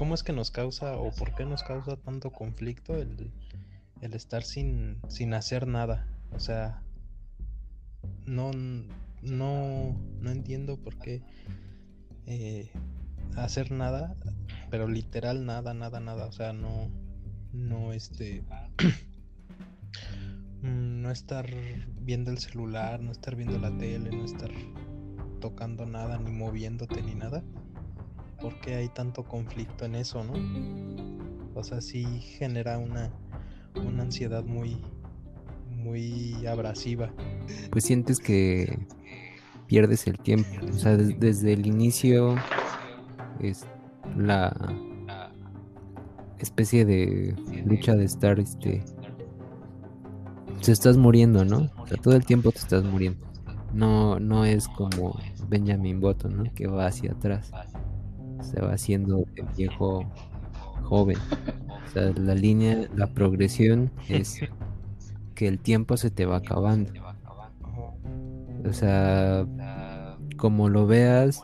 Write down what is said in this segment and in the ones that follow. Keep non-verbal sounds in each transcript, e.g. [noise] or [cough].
cómo es que nos causa o por qué nos causa tanto conflicto el, el estar sin, sin hacer nada. O sea, no, no, no entiendo por qué eh, hacer nada, pero literal nada, nada, nada. O sea, no, no este, [clears throat] no estar viendo el celular, no estar viendo la tele, no estar tocando nada, ni moviéndote, ni nada. ¿Por qué hay tanto conflicto en eso, no? O sea, sí genera una, una ansiedad muy, muy abrasiva. Pues sientes que pierdes el tiempo. O sea, desde el inicio es la especie de lucha de estar este te estás muriendo, ¿no? O sea, todo el tiempo te estás muriendo. No, no es como Benjamin Button, ¿no? Que va hacia atrás. Se va haciendo de viejo joven. O sea, la línea, la progresión es que el tiempo se te va acabando. O sea, como lo veas,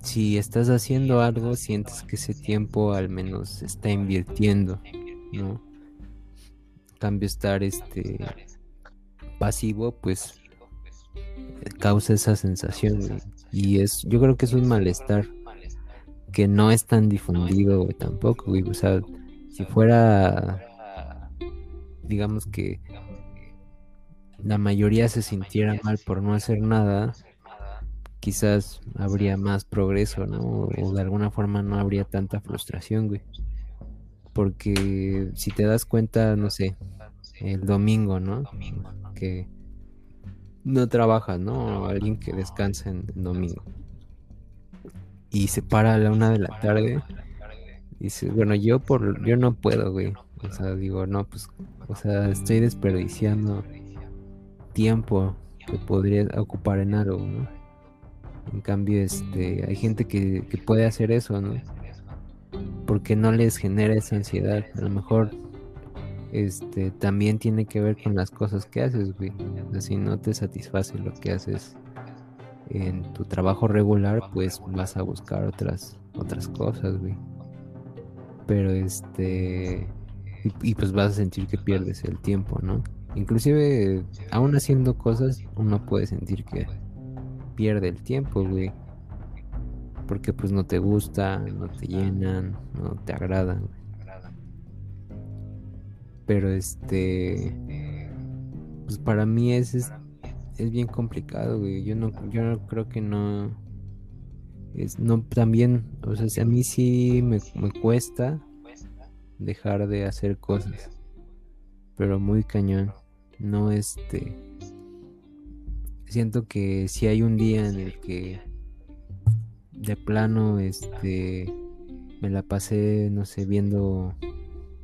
si estás haciendo algo, sientes que ese tiempo al menos está invirtiendo, ¿no? cambio estar este pasivo, pues causa esa sensación y es, yo creo que es un malestar que no es tan difundido tampoco, O sea, si fuera, digamos que la mayoría se sintiera mal por no hacer nada, quizás habría más progreso, ¿no? O de alguna forma no habría tanta frustración, güey. Porque si te das cuenta, no sé, el domingo, ¿no? Que no trabaja, ¿no? Alguien que descansa en, domingo y se para a la una de la tarde. Y dice, bueno, yo por yo no puedo, güey. O sea, digo, no, pues, o sea, estoy desperdiciando tiempo que podría ocupar en algo, ¿no? En cambio, este, hay gente que, que puede hacer eso, ¿no? Porque no les genera esa ansiedad. A lo mejor este también tiene que ver con las cosas que haces, güey. si no te satisface lo que haces en tu trabajo regular, pues vas a buscar otras otras cosas, güey. Pero este y, pues vas a sentir que pierdes el tiempo, ¿no? Inclusive aún haciendo cosas uno puede sentir que pierde el tiempo, güey. Porque pues no te gusta, no te llenan, no te agradan. Pero este pues para mí es, es, bien complicado, güey. Yo no yo no creo que no es, no, también, o sea, a mí sí me, cuesta dejar de hacer cosas, pero muy cañón. No, este, siento que si hay un día en el que de plano, este, me la pasé, no sé, viendo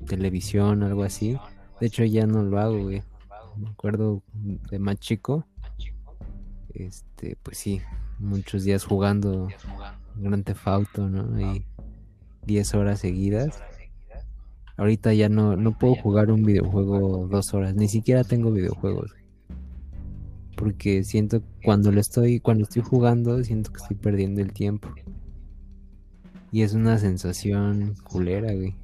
televisión, algo así. De hecho, ya no lo hago, güey. Me acuerdo de más chico. Este, pues sí, muchos días jugando Theft Auto, ¿no? Y 10 horas seguidas. Ahorita ya no, no puedo jugar un videojuego dos horas, ni siquiera tengo videojuegos. Porque siento cuando lo estoy, cuando estoy jugando, siento que estoy perdiendo el tiempo. Y es una sensación culera, güey.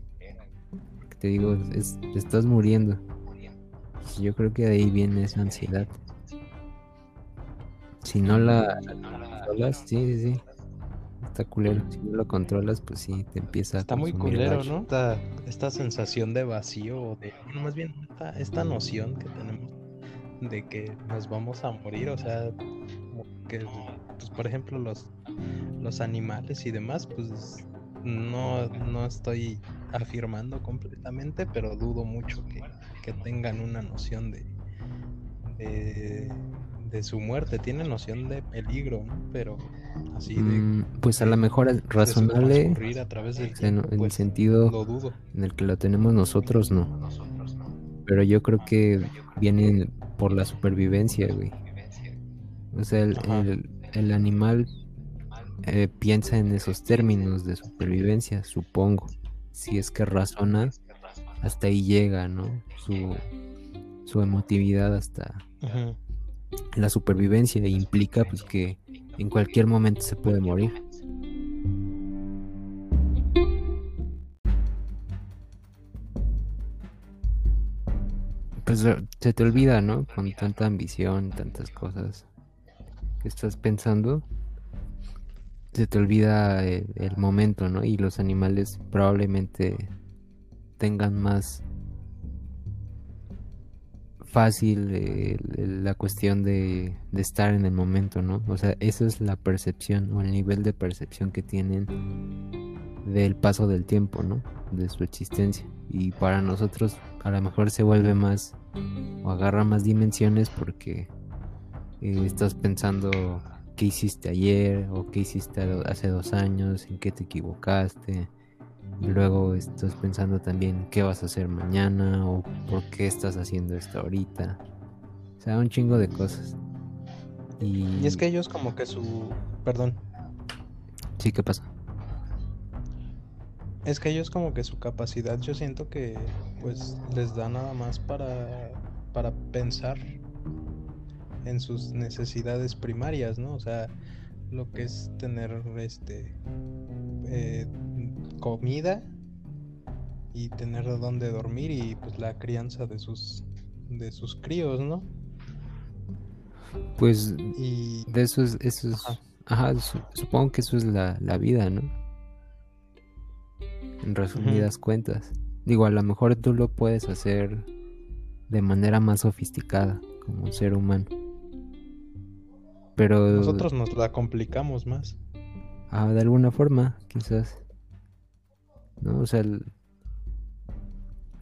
Te digo, es, te estás muriendo. Yo creo que de ahí viene esa ansiedad. Si no la, controlas, sí, sí, sí. Está culero. Si no lo controlas, pues sí, te empieza a Está muy culero, ¿no? Esta, sensación de vacío, de, más bien esta, noción que tenemos de que nos vamos a morir, o sea, que, pues, por ejemplo, los, los animales y demás, pues no, no estoy afirmando completamente, pero dudo mucho que, que tengan una noción de, de de su muerte, tiene noción de peligro, pero así de... Mm, pues a lo mejor es razonable en, el pues, sentido en el que lo tenemos nosotros, no. Pero yo creo que viene por la supervivencia, güey. O sea, el, animal eh, piensa en esos términos de supervivencia, supongo si es que razona, hasta ahí llega, ¿no? Su, su emotividad hasta la supervivencia e implica pues que en cualquier momento se puede morir. Pues se te olvida, ¿no? Con tanta ambición, tantas cosas que estás pensando, se te olvida el, momento, ¿no? Y los animales probablemente tengan más fácil la cuestión de, de, estar en el momento, ¿no? O sea, esa es la percepción o el nivel de percepción que tienen del paso del tiempo, ¿no? De su existencia. Y para nosotros a lo mejor se vuelve más o agarra más dimensiones porque eh, estás pensando qué hiciste ayer o qué hiciste hace dos años, en qué te equivocaste. Y luego estás pensando también qué vas a hacer mañana o por qué estás haciendo esto ahorita. O sea, un chingo de cosas. Y, y es que ellos como que su... Perdón. Sí, ¿qué pasa? Es que ellos como que su capacidad yo siento que pues les da nada más para, para pensar en sus necesidades primarias, ¿no? O sea, lo que es tener este eh, comida y tener dónde dormir y pues la crianza de sus de sus críos, ¿no? Pues y... de eso es, eso ajá, supongo que eso es la, la vida, ¿no? en resumidas cuentas. Digo, a lo mejor tú lo puedes hacer de manera más sofisticada como un ser humano. Pero nosotros nos la complicamos más. Ah, de alguna forma, quizás. ¿No? O sea,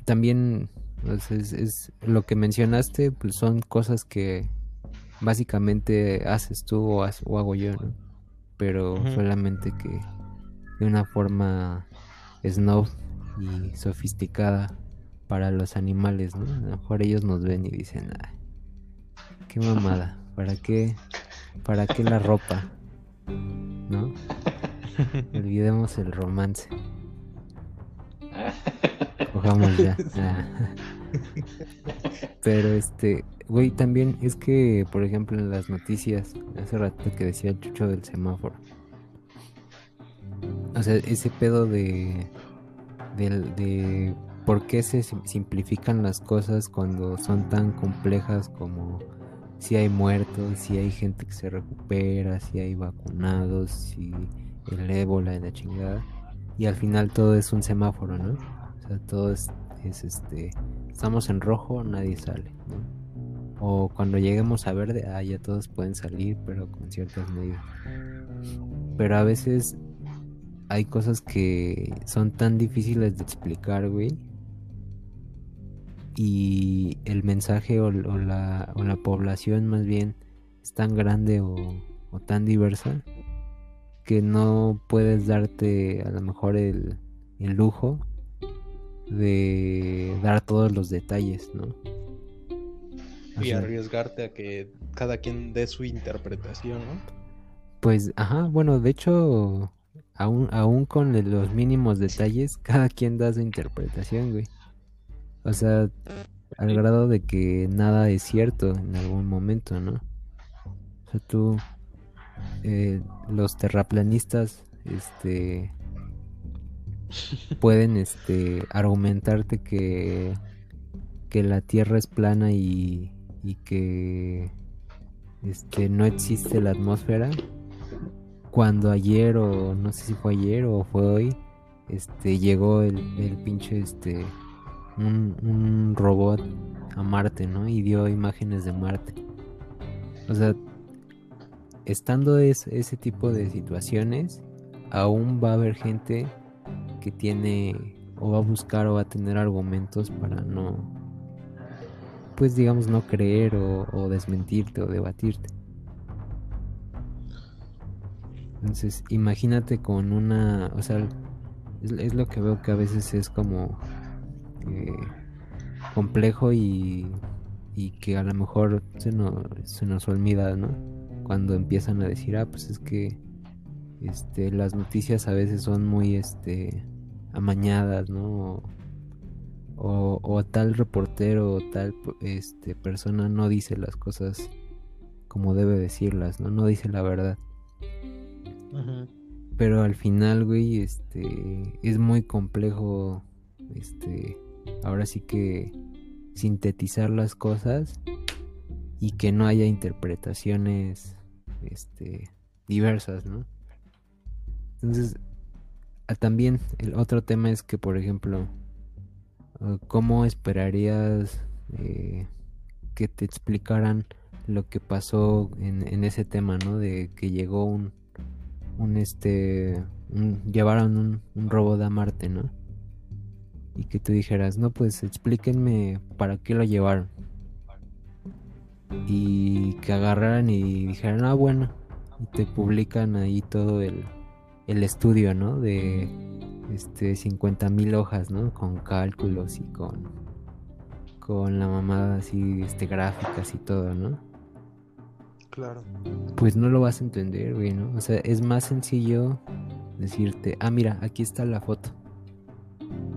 también pues, es, lo que mencionaste, pues son cosas que básicamente haces tú o, hago yo, ¿no? Pero solamente que de una forma snob y sofisticada para los animales, ¿no? A lo mejor ellos nos ven y dicen, qué mamada, ¿para qué, para qué la ropa? ¿No? [laughs] Olvidemos el romance. [laughs] Cojamos ya. Pero este, güey, también es que, por ejemplo, en las noticias, hace rato que decía el chucho del semáforo o sea, ese pedo de, de, por qué se simplifican las cosas cuando son tan complejas como si hay muertos, si hay gente que se recupera, si hay vacunados, si el ébola en la chingada. Y al final todo es un semáforo, ¿no? O sea, todo es, este, estamos en rojo, nadie sale, ¿no? O cuando lleguemos a verde, ah, ya todos pueden salir, pero con ciertas medidas. Pero a veces hay cosas que son tan difíciles de explicar, güey. Y el mensaje o, la, o la población más bien es tan grande o, tan diversa que no puedes darte a lo mejor el, el lujo de dar todos los detalles, ¿no? Y arriesgarte a que cada quien dé su interpretación, ¿no? Pues, ajá, bueno, de hecho, aún, aún con los mínimos detalles, cada quien da su interpretación, güey. O sea, al grado de que nada es cierto en algún momento, ¿no? O sea, tú, eh, los terraplanistas, este, [laughs] pueden, este, argumentarte que, que la Tierra es plana y, y que, este, no existe la atmósfera cuando ayer o no sé si fue ayer o fue hoy, este llegó el, el pinche este un, robot a Marte, ¿no? Y dio imágenes de Marte. O sea, estando ese tipo de situaciones, aún va a haber gente que tiene o va a buscar o va a tener argumentos para no, pues digamos, no creer o desmentirte o debatirte. Entonces, imagínate con una, o sea, es, lo que veo que a veces es como eh, complejo y, y, que a lo mejor se nos, se nos olvida, ¿no? Cuando empiezan a decir, ah, pues es que este, las noticias a veces son muy este, amañadas, ¿no? O, o, tal reportero o tal este, persona no dice las cosas como debe decirlas, ¿no? No dice la verdad. Pero al final, güey, este, es muy complejo, este, ahora sí que sintetizar las cosas y que no haya interpretaciones este, diversas, ¿no? Entonces, ah, también el otro tema es que, por ejemplo, ah, ¿cómo esperarías eh, que te explicaran lo que pasó en, ese tema, ¿no? De que llegó un, este, llevaron un, un robot a Marte, ¿no? Y que tú dijeras, no, pues explíquenme para qué lo llevaron. Y que agarraran y dijeran, ah, bueno, y te publican ahí todo el, el estudio, ¿no? De este 50 mil hojas, ¿no? Con cálculos y con con la mamada así, este gráficas y todo, ¿no? Claro. Pues no lo vas a entender, güey, ¿no? O sea, es más sencillo decirte, ah, mira, aquí está la foto.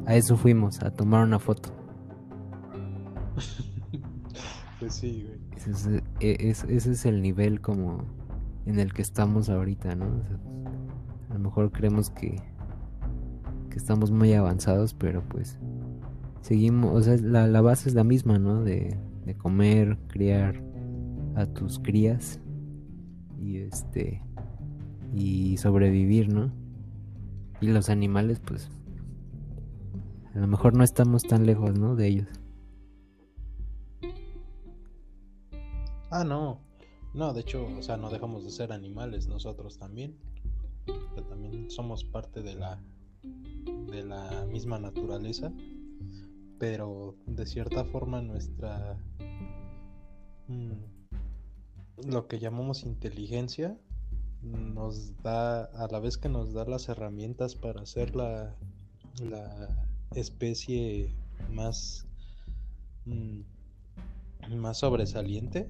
A eso fuimos, a tomar una foto. [laughs] pues sí, güey. Ese es, e, ese es el nivel como en el que estamos ahorita, ¿no? a lo mejor creemos que, que estamos muy avanzados, pero pues seguimos, o sea, la, la base es la misma, ¿no? De, de comer, criar a tus crías y este y sobrevivir, ¿no? Y los animales, pues a lo mejor no estamos tan lejos, ¿no? De ellos. Ah, no. No, de hecho, o sea, no dejamos de ser animales nosotros también. también somos parte de la de la misma naturaleza, pero de cierta forma nuestra mm, lo que llamamos inteligencia nos da a la vez que nos da las herramientas para hacer la, la especie más mm, más sobresaliente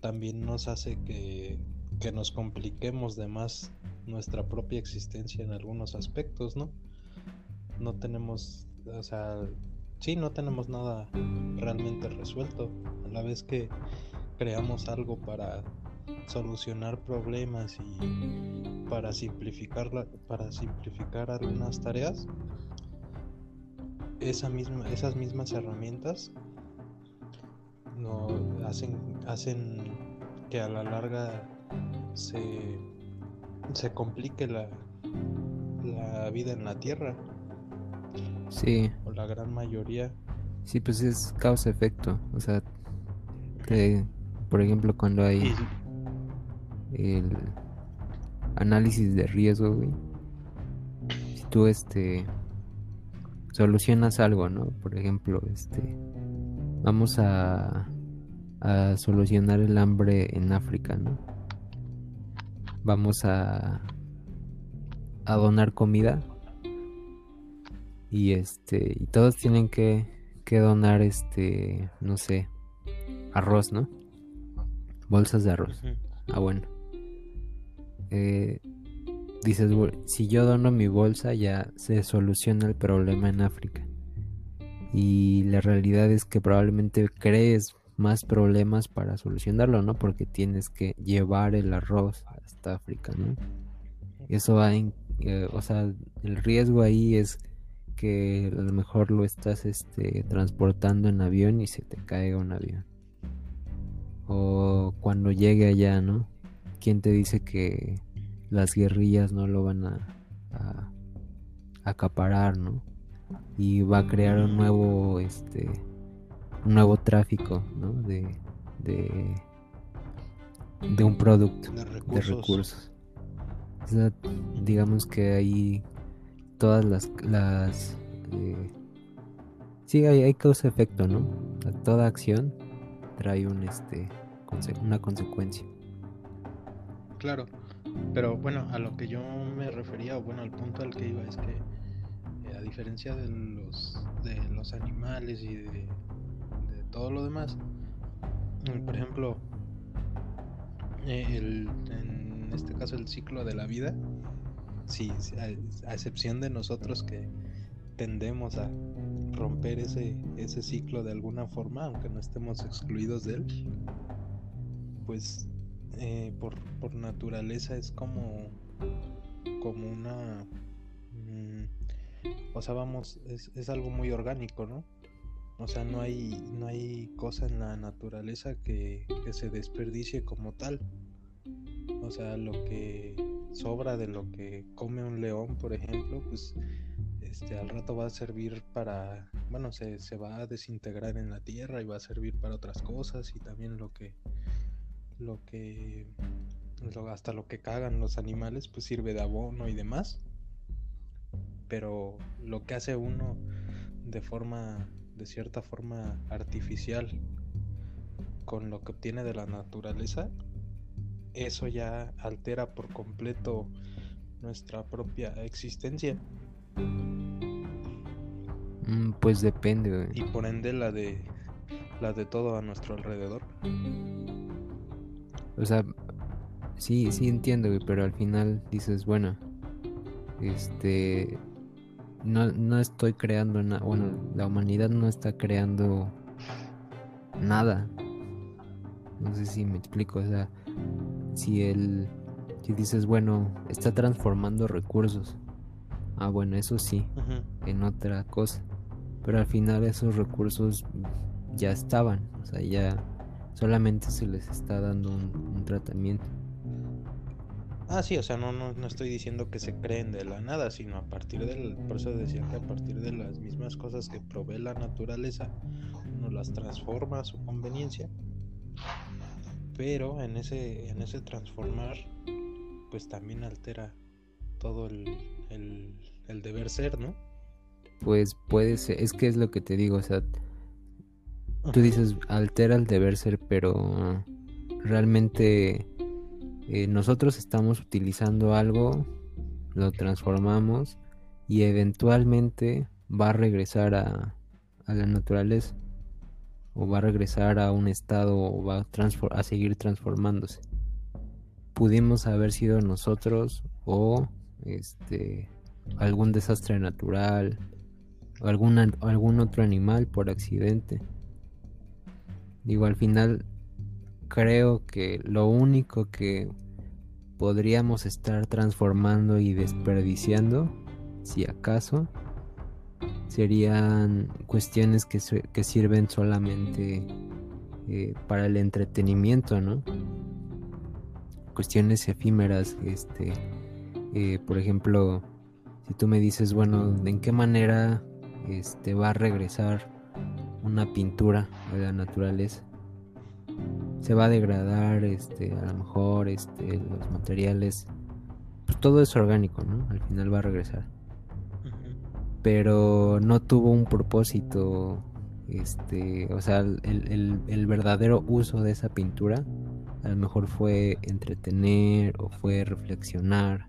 también nos hace que, nos compliquemos de más nuestra propia existencia en algunos aspectos, ¿no? No tenemos, o sea, sí, no tenemos nada realmente resuelto. A la vez que creamos algo para solucionar problemas y para simplificar para simplificar algunas tareas esa misma, esas mismas herramientas no hacen, hacen que a la larga se, se complique la, la vida en la Tierra. Sí. O la gran mayoría. Sí, pues es causa-efecto. O sea, por ejemplo, cuando hay el análisis de riesgo, Si tú, este, solucionas algo, ¿no? Por ejemplo, este, vamos a, a solucionar el hambre en África, ¿no? Vamos a, a donar comida y este y todos tienen que, que donar este no sé arroz no bolsas de arroz ah bueno eh, dices si yo dono mi bolsa ya se soluciona el problema en África y la realidad es que probablemente crees más problemas para solucionarlo, ¿no? Porque tienes que llevar el arroz hasta África, ¿no? Eso va en, eh, o sea, el riesgo ahí es que a lo mejor lo estás este, transportando en avión y se te caiga un avión. O cuando llegue allá, ¿no? ¿Quién te dice que las guerrillas no lo van a, a acaparar, ¿no? y va a crear un nuevo este un nuevo tráfico ¿no? de, de, de un producto de recursos, digamos que ahí todas las las eh, sí hay, hay causa efecto no toda acción trae un este una consecuencia. Claro pero bueno a lo que yo me refería bueno al punto al que iba es que a diferencia de los, de los animales y de, todo lo demás, mm, por ejemplo, en este caso el ciclo de la vida, sí, a, excepción de nosotros que tendemos a romper ese, ese ciclo de alguna forma, aunque no estemos excluidos de él, pues eh, por, por naturaleza es como, como una o sea, vamos, es, algo muy orgánico, ¿no? O sea, no hay, no hay cosa en la naturaleza que, que se desperdicie como tal. O sea, lo que sobra de lo que come un león, por ejemplo, pues este, al rato va a servir para, bueno, se, se, va a desintegrar en la tierra y va a servir para otras cosas y también lo que, lo que, hasta lo que cagan los animales, pues sirve de abono y demás. Pero lo que hace uno de forma, de cierta forma artificial, con lo que obtiene de la naturaleza, eso ya altera por completo nuestra propia existencia. Mm, pues depende, Y por ende la de la de todo a nuestro alrededor. O sea, sí, sí entiendo, pero al final dices, bueno, este no, no estoy creando nada, bueno, la humanidad no está creando nada. No sé si me explico, o sea, si el si dices, bueno, está transformando recursos, Ah, bueno, eso sí, en otra cosa. Pero al final esos recursos ya estaban, o sea, ya solamente se les está dando un, tratamiento. Ah, sí, o sea, no, no, no, estoy diciendo que se creen de la nada, sino a partir del, por eso decía que a partir de las mismas cosas que provee la naturaleza, uno las transforma a su conveniencia. Pero en ese, en ese transformar, pues también altera todo el, el, deber ser, ¿no? Pues puede ser, es que es lo que te digo, o sea, tú dices altera el deber ser, pero realmente eh, nosotros estamos utilizando algo, lo transformamos y eventualmente va a regresar a, a la naturaleza o va a regresar a un estado o va a, a seguir transformándose. Pudimos haber sido nosotros o este, algún desastre natural, algún, algún otro animal por accidente. Digo, al final creo que lo único que podríamos estar transformando y desperdiciando, si acaso, serían cuestiones que, que sirven solamente eh, para el entretenimiento, ¿no? Cuestiones efímeras, este, eh, por ejemplo, si tú me dices, bueno, ¿en qué manera este, va a regresar una pintura de la naturaleza? Se va a degradar, este, a lo mejor, este, los materiales, pues todo es orgánico, ¿no? Al final va a regresar. Pero no tuvo un propósito, este, o sea, el, el verdadero uso de esa pintura a lo mejor fue entretener o fue reflexionar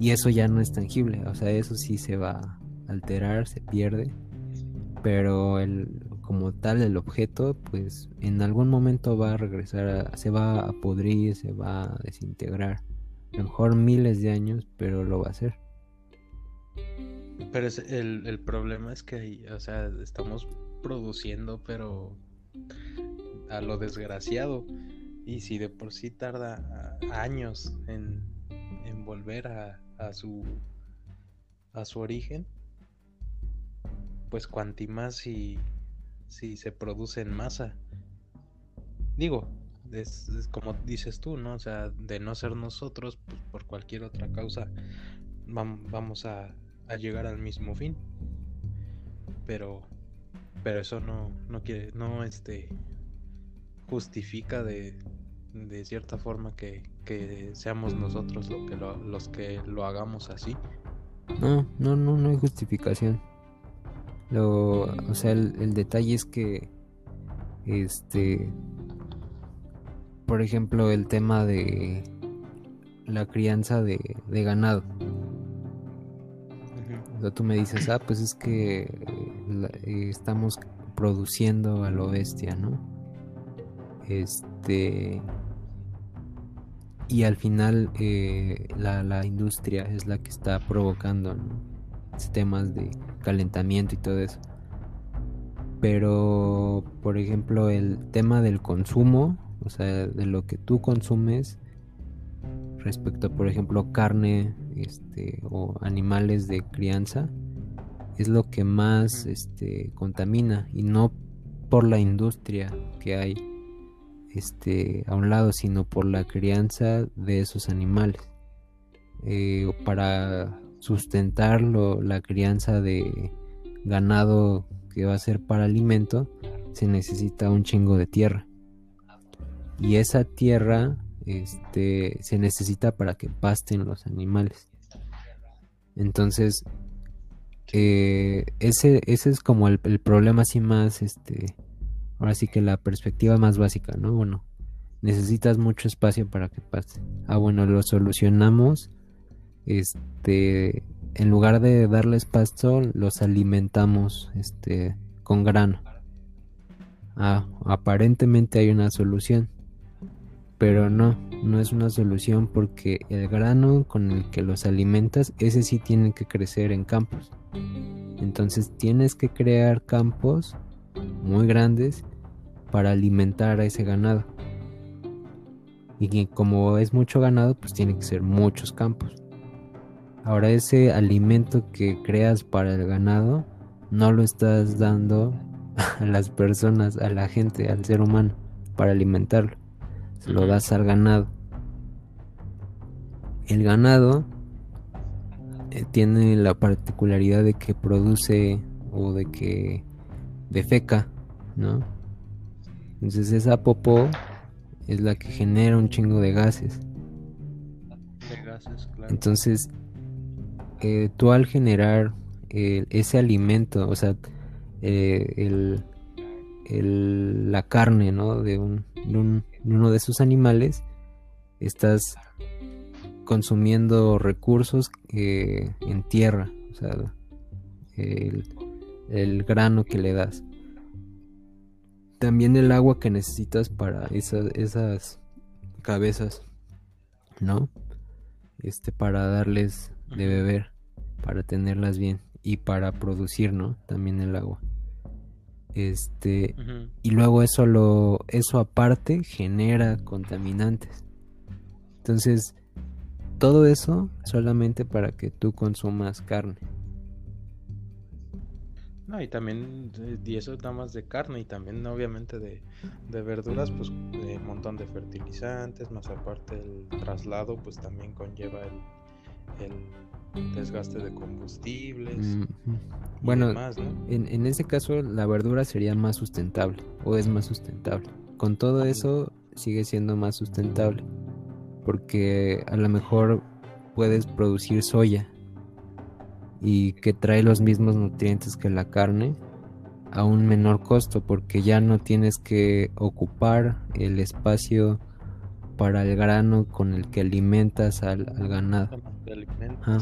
y eso ya no es tangible, o sea, eso sí se va a alterar, se pierde, pero el como tal el objeto pues en algún momento va a regresar, se va a podrir, se va a desintegrar. A lo mejor miles de años, pero lo va a hacer. Pero el, el problema es que, o sea, estamos produciendo, pero a lo desgraciado. Y si de por sí tarda años en, en volver a, a su a su origen pues cuanti más si, si se produce en masa digo es, como dices tú no o sea de no ser nosotros pues por cualquier otra causa vamos a, a llegar al mismo fin pero pero eso no no quiere no este justifica de, de cierta forma que, que seamos nosotros lo que los que lo hagamos así. No, no, no, no hay justificación. Lo, o sea, el, detalle es que, este, por ejemplo, el tema de la crianza de, de ganado. O sea, tú me dices, ah, pues es que estamos produciendo a lo bestia, ¿no? Este, y al final eh, la, industria es la que está provocando temas de calentamiento y todo eso. Pero, por ejemplo, el tema del consumo, o sea, de lo que tú consumes respecto a, por ejemplo, carne este, o animales de crianza, es lo que más este, contamina y no por la industria que hay este, a un lado, sino por la crianza de esos animales. Eh, para sustentar la crianza de ganado que va a ser para alimento, se necesita un chingo de tierra. Y esa tierra este, se necesita para que pasten los animales. Entonces, eh, ese, ese es como el, problema así más, este, ahora sí que la perspectiva más básica, ¿no? Bueno, necesitas mucho espacio para que pase. Ah, bueno, lo solucionamos, este, en lugar de darles pasto, los alimentamos, este, con grano. Ah, aparentemente hay una solución pero no, no es una solución porque el grano con el que los alimentas, ese sí tiene que crecer en campos. Entonces tienes que crear campos muy grandes para alimentar a ese ganado. Y como es mucho ganado, pues tiene que ser muchos campos. Ahora ese alimento que creas para el ganado, no lo estás dando [laughs] a las personas, a la gente, al ser humano, para alimentarlo lo das al ganado. El ganado eh, tiene la particularidad de que produce o de que defeca, ¿no? Entonces esa popó es la que genera un chingo de gases. Entonces, eh, tú al generar eh, ese alimento, o sea, el, la carne, ¿no? De un, de un uno de esos animales, estás consumiendo recursos eh, en tierra, o sea, el, grano que le das. También el agua que necesitas para esas, esas cabezas, ¿no? Este, para darles de beber, para tenerlas bien y para producir, ¿no? También el agua. Este, y luego eso lo eso aparte genera contaminantes. Entonces, todo eso solamente para que tú consumas carne. No, y también, y eso nada más de carne y también obviamente de, de verduras, pues un montón de fertilizantes, más aparte el traslado, pues también conlleva el desgaste de combustibles. Bueno, en, en ese caso la verdura sería más sustentable o es más sustentable. Con todo eso sigue siendo más sustentable porque a lo mejor puedes producir soya y que trae los mismos nutrientes que la carne a un menor costo porque ya no tienes que ocupar el espacio para el grano con el que alimentas al, ganado.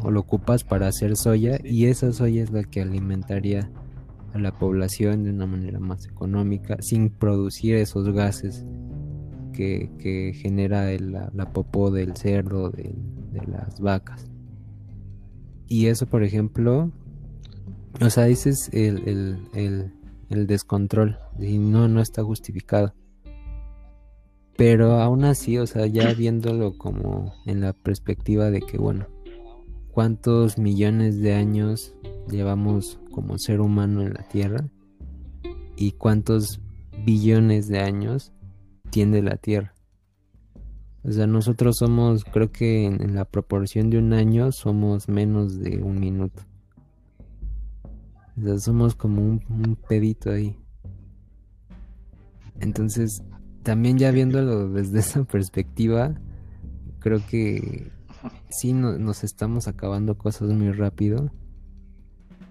o lo ocupas para hacer soya y esa soya es la que alimentaría a la población de una manera más económica sin producir esos gases que, genera la, popó del cerdo, de, las vacas. Y eso, por ejemplo, o sea, ese es el, el descontrol y no, no está justificado. Pero aún así, o sea, ya viéndolo como en la perspectiva de que, bueno, ¿cuántos millones de años llevamos como ser humano en la Tierra? ¿Y cuántos billones de años tiene la Tierra? O sea, nosotros somos, creo que en, la proporción de un año somos menos de un minuto. O sea, somos como un, pedito ahí. Entonces, también ya viéndolo desde [laughs] esa perspectiva, creo que sí nos estamos acabando cosas muy rápido,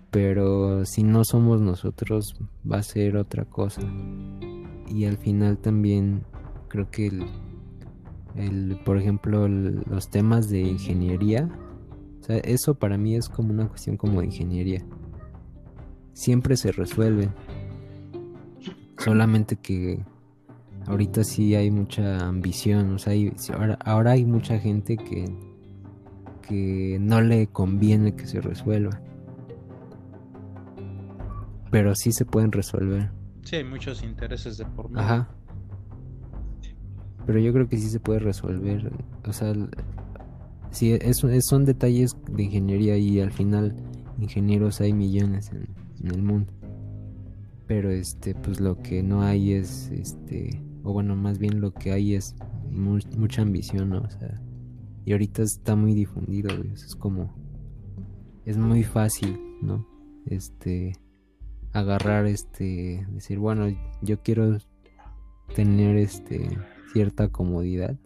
pero si no somos nosotros va a ser otra cosa. Y al final también creo que el, por ejemplo los temas de ingeniería, o sea, eso para mí es como una cuestión como de ingeniería. Siempre se resuelve. Solamente que ahorita sí hay mucha ambición, o sea, ahora, hay mucha gente que, que no le conviene que se resuelva. Pero sí se pueden resolver. Sí, hay muchos intereses de por medio. Ajá. Pero yo creo que sí se puede resolver. O sea, sí, es, son detalles de ingeniería y al final ingenieros hay millones en, el mundo. Pero este, pues lo que no hay es, este, o bueno, más bien lo que hay es mucha ambición, ¿no? O sea, y ahorita está muy difundido, es como, es muy fácil, ¿no? Este, agarrar, este, decir, bueno, yo quiero tener, este, cierta comodidad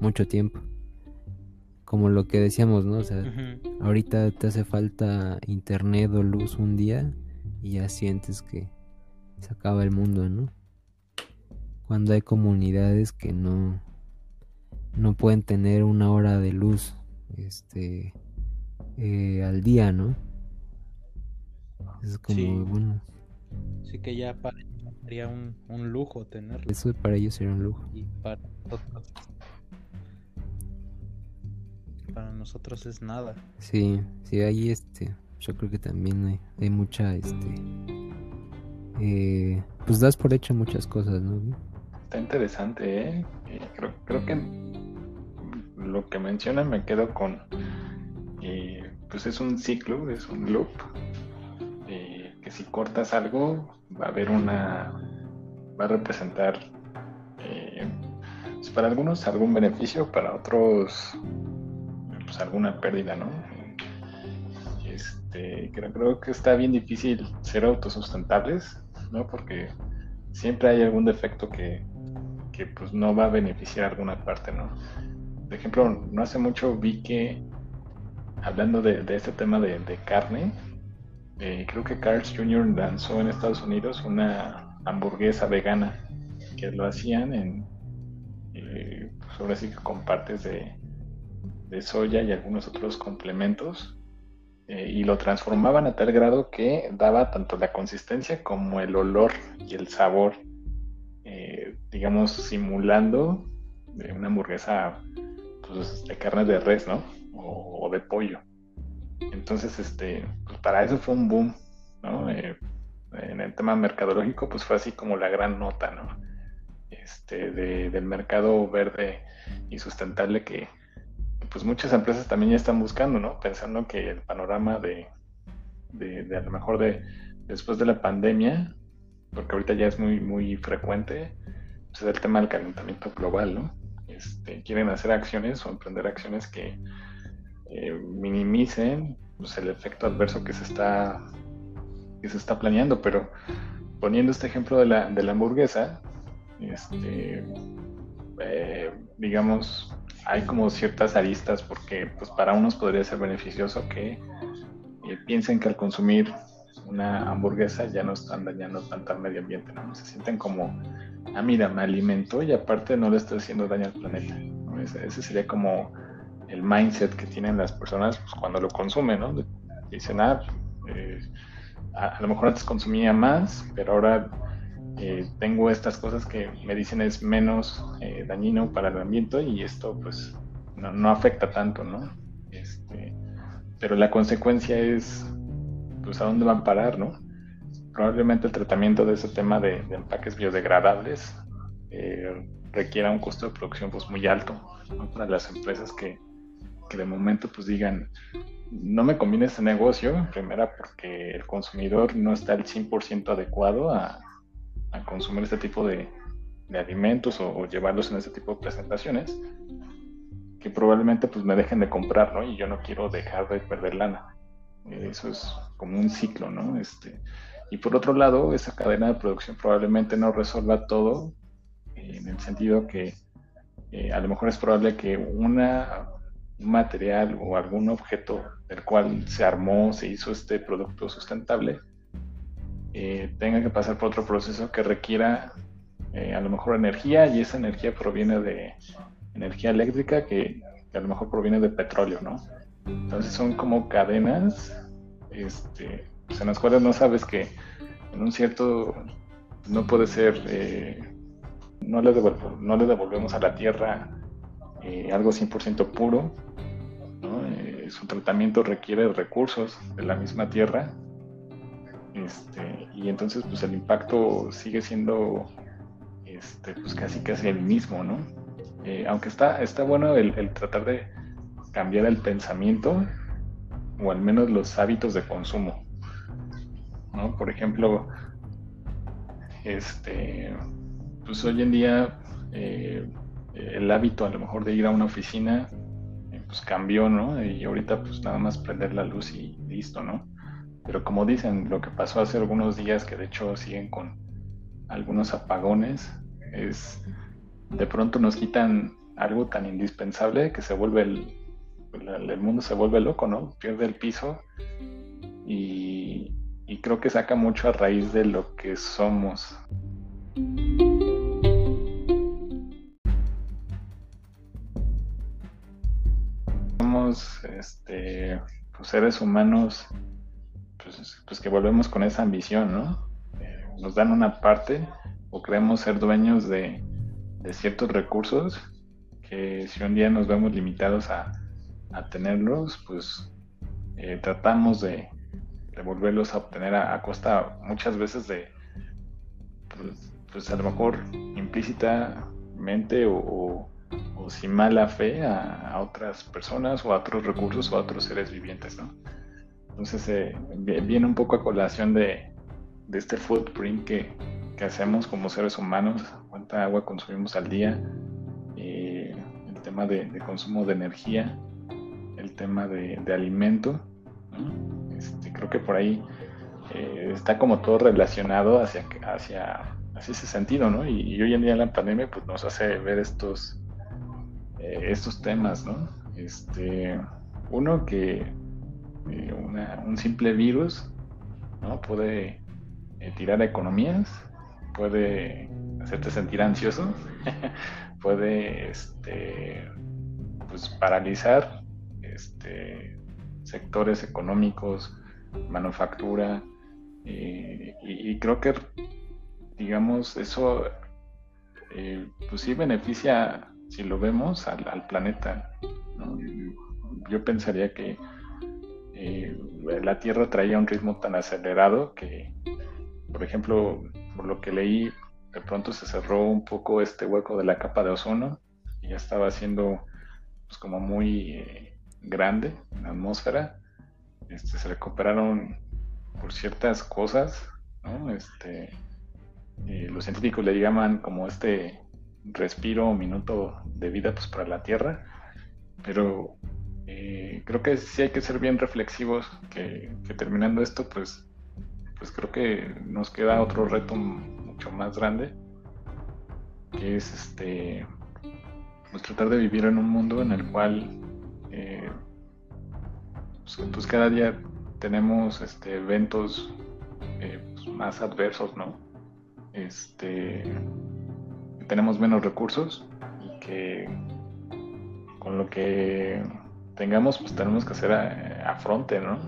mucho tiempo como lo que decíamos, ¿no? O sea, ahorita te hace falta internet o luz un día y ya sientes que se acaba el mundo, ¿no? Cuando hay comunidades que no no pueden tener una hora de luz este eh, al día, ¿no? Es como sí. bueno. Sí que ya para ellos sería un, un lujo tenerlo. Eso para ellos sería un lujo. Y para nosotros para nosotros es nada. Sí, sí, ahí este, yo creo que también hay, mucha, este, eh, pues das por hecho muchas cosas, ¿no? Interesante, ¿eh? Creo, creo que lo que menciona me quedo con, eh, pues es un ciclo, es un loop, eh, que si cortas algo va a haber una, va a representar, pues para algunos algún beneficio, para otros pues, alguna pérdida, ¿no? Este, creo, creo que está bien difícil ser autosustentables, ¿no? Porque siempre hay algún defecto que, que pues no va a beneficiar a alguna parte, ¿no? Por ejemplo, no hace mucho vi que, hablando de, este tema de, carne, eh, creo que Carl's Jr. lanzó en Estados Unidos una hamburguesa vegana que lo hacían en, eh, pues sí que con partes de, de soya y algunos otros complementos eh, y lo transformaban a tal grado que daba tanto la consistencia como el olor y el sabor, eh, digamos, simulando una hamburguesa pues, de carne de res, ¿no? O, de pollo. Entonces, este, pues, para eso fue un boom, ¿no? Eh, en el tema mercadológico, pues fue así como la gran nota, ¿no? Este, del mercado verde y sustentable que, pues muchas empresas también ya están buscando, ¿no? Pensando que el panorama de, de, a lo mejor de después de la pandemia, porque ahorita ya es muy, muy frecuente, pues es el tema del calentamiento global, ¿no? Este, quieren hacer acciones o emprender acciones que eh, minimicen pues, el efecto adverso que se está que se está planeando, pero poniendo este ejemplo de la, de la hamburguesa, este, eh, digamos, hay como ciertas aristas porque pues para unos podría ser beneficioso que eh, piensen que al consumir una hamburguesa ya no están dañando tanto al medio ambiente, ¿no? Se sienten como, ah, mira, me alimento y aparte no le estoy haciendo daño al planeta. Ese, sería como el mindset que tienen las personas pues, cuando lo consumen, ¿no? Dicen, ah, eh, a, lo mejor antes consumía más, pero ahora eh, tengo estas cosas que me dicen es menos eh, dañino para el ambiente y esto pues no, afecta tanto, ¿no? Este, pero la consecuencia es pues a dónde van a parar, ¿no? Probablemente el tratamiento de ese tema de, empaques biodegradables eh, requiera un costo de producción pues muy alto para las empresas que, que de momento pues digan no me conviene este negocio, primera porque el consumidor no está al 100% adecuado a, a consumir este tipo de, alimentos o, llevarlos en este tipo de presentaciones, que probablemente pues me dejen de comprar, ¿no? Y yo no quiero dejar de perder lana. Eso es como un ciclo, ¿no? Este, y por otro lado, esa cadena de producción probablemente no resuelva todo, en el sentido que eh, a lo mejor es probable que una, un material o algún objeto del cual se armó, se hizo este producto sustentable, eh, tenga que pasar por otro proceso que requiera eh, a lo mejor energía y esa energía proviene de energía eléctrica que, a lo mejor proviene de petróleo, ¿no? Entonces son como cadenas este, pues, en las cuales no sabes que en un cierto no puede ser, eh, no, le no le devolvemos a la tierra algo 100% puro, su tratamiento requiere recursos de la misma tierra este, y entonces pues el impacto sigue siendo este, pues casi casi el mismo, ¿no? Eh, aunque está, está bueno el, tratar de cambiar el pensamiento, o al menos los hábitos de consumo. ¿no? Por ejemplo, este, pues hoy en día eh, el hábito a lo mejor de ir a una oficina eh, pues cambió, ¿no? Y ahorita pues nada más prender la luz y listo, ¿no? Pero como dicen, lo que pasó hace algunos días, que de hecho siguen con algunos apagones, es de pronto nos quitan algo tan indispensable que se vuelve el, el mundo se vuelve loco, ¿no? Pierde el piso y, creo que saca mucho a raíz de lo que somos. Somos este, pues, seres humanos pues, pues, que volvemos con esa ambición, ¿no? Eh, nos dan una parte o creemos ser dueños de, de ciertos recursos que si un día nos vemos limitados a, a tenerlos, pues eh, tratamos de, volverlos a obtener a, costa muchas veces de, pues, pues, a lo mejor implícitamente o, sin mala fe a, otras personas o a otros recursos o a otros seres vivientes, ¿no? Entonces eh, viene un poco a colación de, este footprint que, que, hacemos como seres humanos, cuánta agua consumimos al día, eh, el tema de, de consumo de energía, tema de, alimento. Este, creo que por ahí eh, está como todo relacionado hacia, hacia, hacia ese sentido, ¿no? Y, hoy en día la pandemia pues, nos hace ver estos, eh, estos temas, ¿no? Este, uno que eh, un simple virus ¿no? puede tirar economías, puede hacerte sentir ansioso, [laughs] puede este, pues, paralizar este, sectores económicos, manufactura, eh, y, creo que, digamos, eso eh, pues sí beneficia, si lo vemos, al, planeta. Yo pensaría que eh, la Tierra traía un ritmo tan acelerado que, por ejemplo, por lo que leí, de pronto se cerró un poco este hueco de la capa de ozono y ya estaba siendo pues, como muy grande en la atmósfera. Este, se recuperaron por ciertas cosas, Este, eh, los científicos le llaman como este respiro o minuto de vida pues, para la Tierra, pero eh, creo que sí hay que ser bien reflexivos que, terminando esto, pues, pues creo que nos queda otro reto mucho más grande, que es este pues tratar de vivir en un mundo en el cual eh, pues, pues, cada día tenemos este, eventos eh, pues, más adversos, ¿no? Este, tenemos menos recursos y que con lo que tengamos, pues tenemos que hacer afronte, ¿no?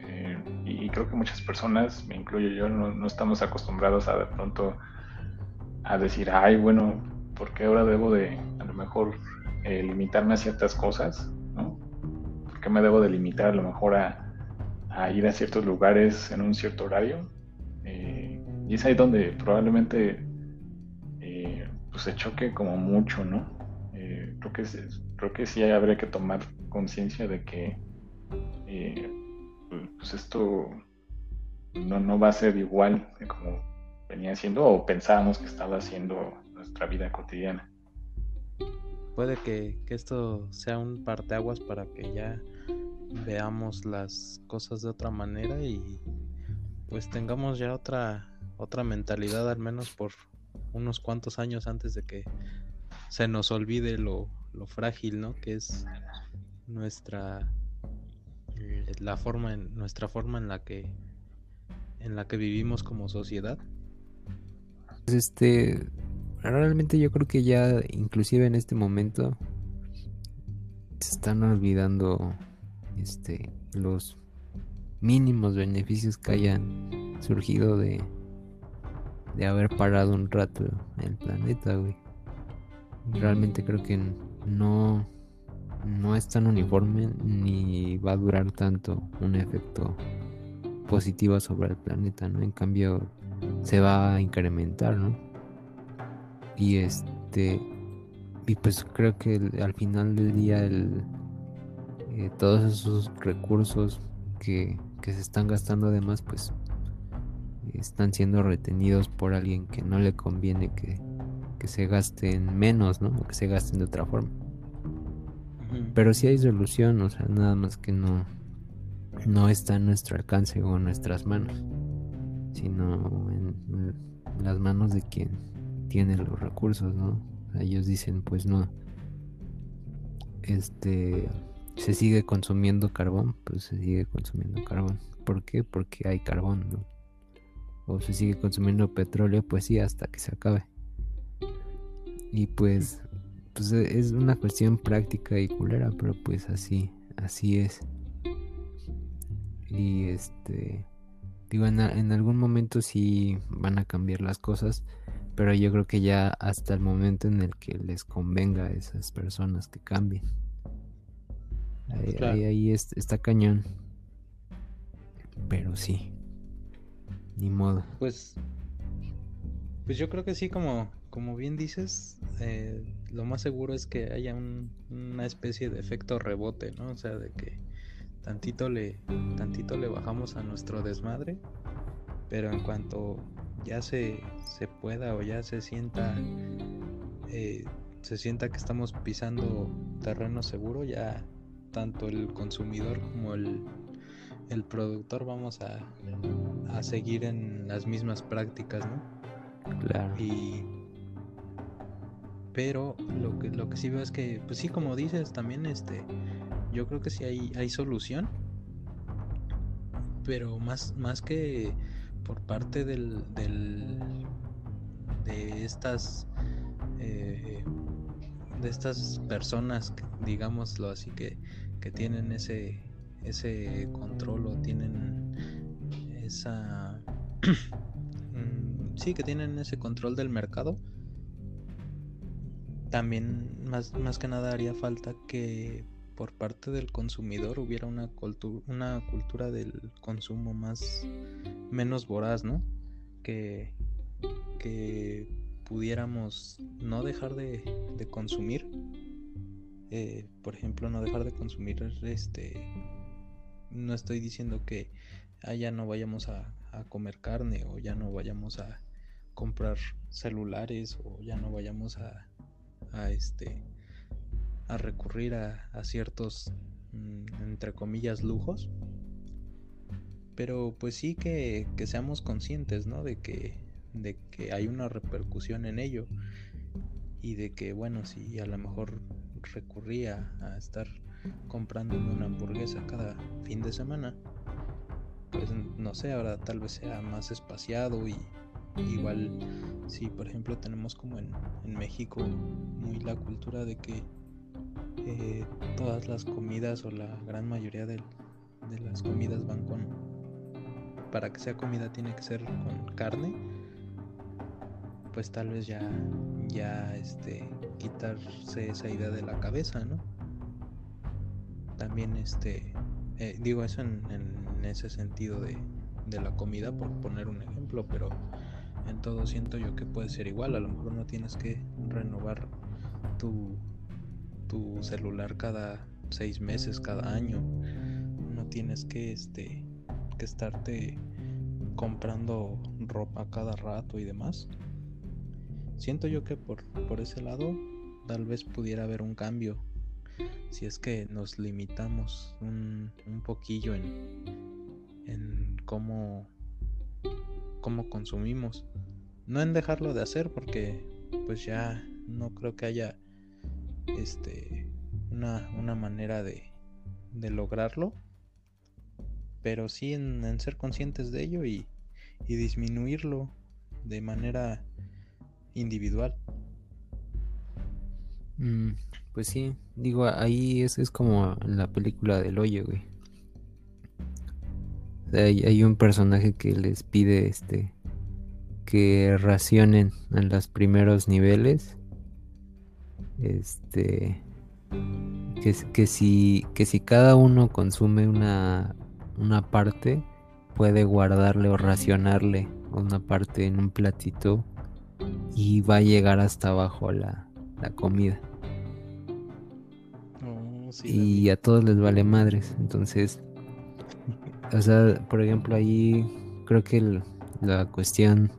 Eh, y, creo que muchas personas, me incluyo yo, no, estamos acostumbrados a de pronto a decir, ay, bueno, ¿por qué ahora debo de a lo mejor limitarme a ciertas cosas? Qué me debo delimitar a lo mejor a, ir a ciertos lugares en un cierto horario? Eh, y es ahí donde probablemente eh, pues se choque como mucho, ¿no? Eh, creo, que, creo que sí habría que tomar conciencia de que pues esto no, no va a ser igual como venía siendo o pensábamos que estaba haciendo nuestra vida cotidiana puede que, esto sea un parteaguas para que ya veamos las cosas de otra manera y pues tengamos ya otra otra mentalidad al menos por unos cuantos años antes de que se nos olvide lo, frágil ¿no? que es nuestra eh, la forma en nuestra forma en la que en la que vivimos como sociedad este realmente yo creo que ya inclusive en este momento se están olvidando este los mínimos beneficios que hayan surgido de de haber parado un rato el planeta, güey. Realmente creo que no no es tan uniforme ni va a durar tanto un efecto positivo sobre el planeta, ¿no? En cambio se va a incrementar, ¿no? Y este. Y pues creo que al final del día el, eh, todos esos recursos que, que se están gastando además pues están siendo retenidos por alguien que no le conviene que, que se gasten menos, ¿no? O que se gasten de otra forma. Pero si hay solución, o sea, nada más que no, no está en nuestro alcance o en nuestras manos, sino en, las manos de quien tiene los recursos, ¿no? Ellos dicen, pues no, este, se sigue consumiendo carbón, pues se sigue consumiendo carbón. ¿Por qué? Porque hay carbón, ¿no? O se sigue consumiendo petróleo, pues sí, hasta que se acabe. Y pues, pues es una cuestión práctica y culera, pero pues así, así es. Y este, digo, en, en algún momento sí van a cambiar las cosas, pero yo creo que ya hasta el momento en el que les convenga a esas personas que cambien. Ahí, ahí, está cañón. Pero sí. Ni modo. Pues. Pues yo creo que sí, como, como bien dices, eh, lo más seguro es que haya una especie de efecto rebote, ¿no? O sea, de que tantito le, tantito le bajamos a nuestro desmadre, pero en cuanto ya se, se pueda o ya se sienta, eh, se sienta que estamos pisando terreno seguro, ya tanto el consumidor como el, el productor vamos a, a, seguir en las mismas prácticas, ¿no? Claro. Y pero lo que lo que sí veo es que pues sí como dices también este yo creo que sí hay, hay solución. Pero más, más que por parte del, del de estas eh, de estas personas, digámoslo así, que, que tienen ese, ese control o tienen esa [clears throat] mm, sí que tienen ese control del mercado también más, más que nada haría falta que por parte del consumidor hubiera una, una cultura del consumo más menos voraz, ¿no? Que, que pudiéramos no dejar de, consumir. Eh, por ejemplo, no dejar de consumir este. No estoy diciendo que ya no vayamos a, a comer carne o ya no vayamos a comprar celulares o ya no vayamos a, a este a recurrir a, ciertos, mm, entre comillas, lujos. Pero pues sí que, seamos conscientes, ¿no? De que, de que hay una repercusión en ello. Y de que, bueno, si a lo mejor recurría a estar comprando una hamburguesa cada fin de semana, pues no sé, ahora tal vez sea más espaciado y igual si por ejemplo tenemos como en, en México muy la cultura de que eh, todas las comidas o la gran mayoría de, las comidas van con para que sea comida tiene que ser con carne pues tal vez ya ya este quitarse esa idea de la cabeza no también este eh, digo eso en, en ese sentido de, de la comida por poner un ejemplo pero en todo siento yo que puede ser igual a lo mejor no tienes que renovar tu tu celular cada seis meses, cada año. No tienes que, este, que estarte comprando ropa cada rato y demás. Siento yo que por, por ese lado tal vez pudiera haber un cambio si es que nos limitamos un, un poquillo en, en cómo, cómo consumimos. No en dejarlo de hacer porque pues ya no creo que haya este, una, manera de, de, lograrlo, pero sí en, ser conscientes de ello y, y, disminuirlo de manera individual. Mm, pues sí, digo, ahí es, es como en la película del hoyo, güey. Hay, hay, un personaje que les pide este que racionen en los primeros niveles este. Que, que, si, que si cada uno consume una, una parte, puede guardarle o racionarle una parte en un platito y va a llegar hasta abajo la, la comida. Oh, y a todos les vale madres. Entonces, o sea, por ejemplo, ahí creo que la cuestión,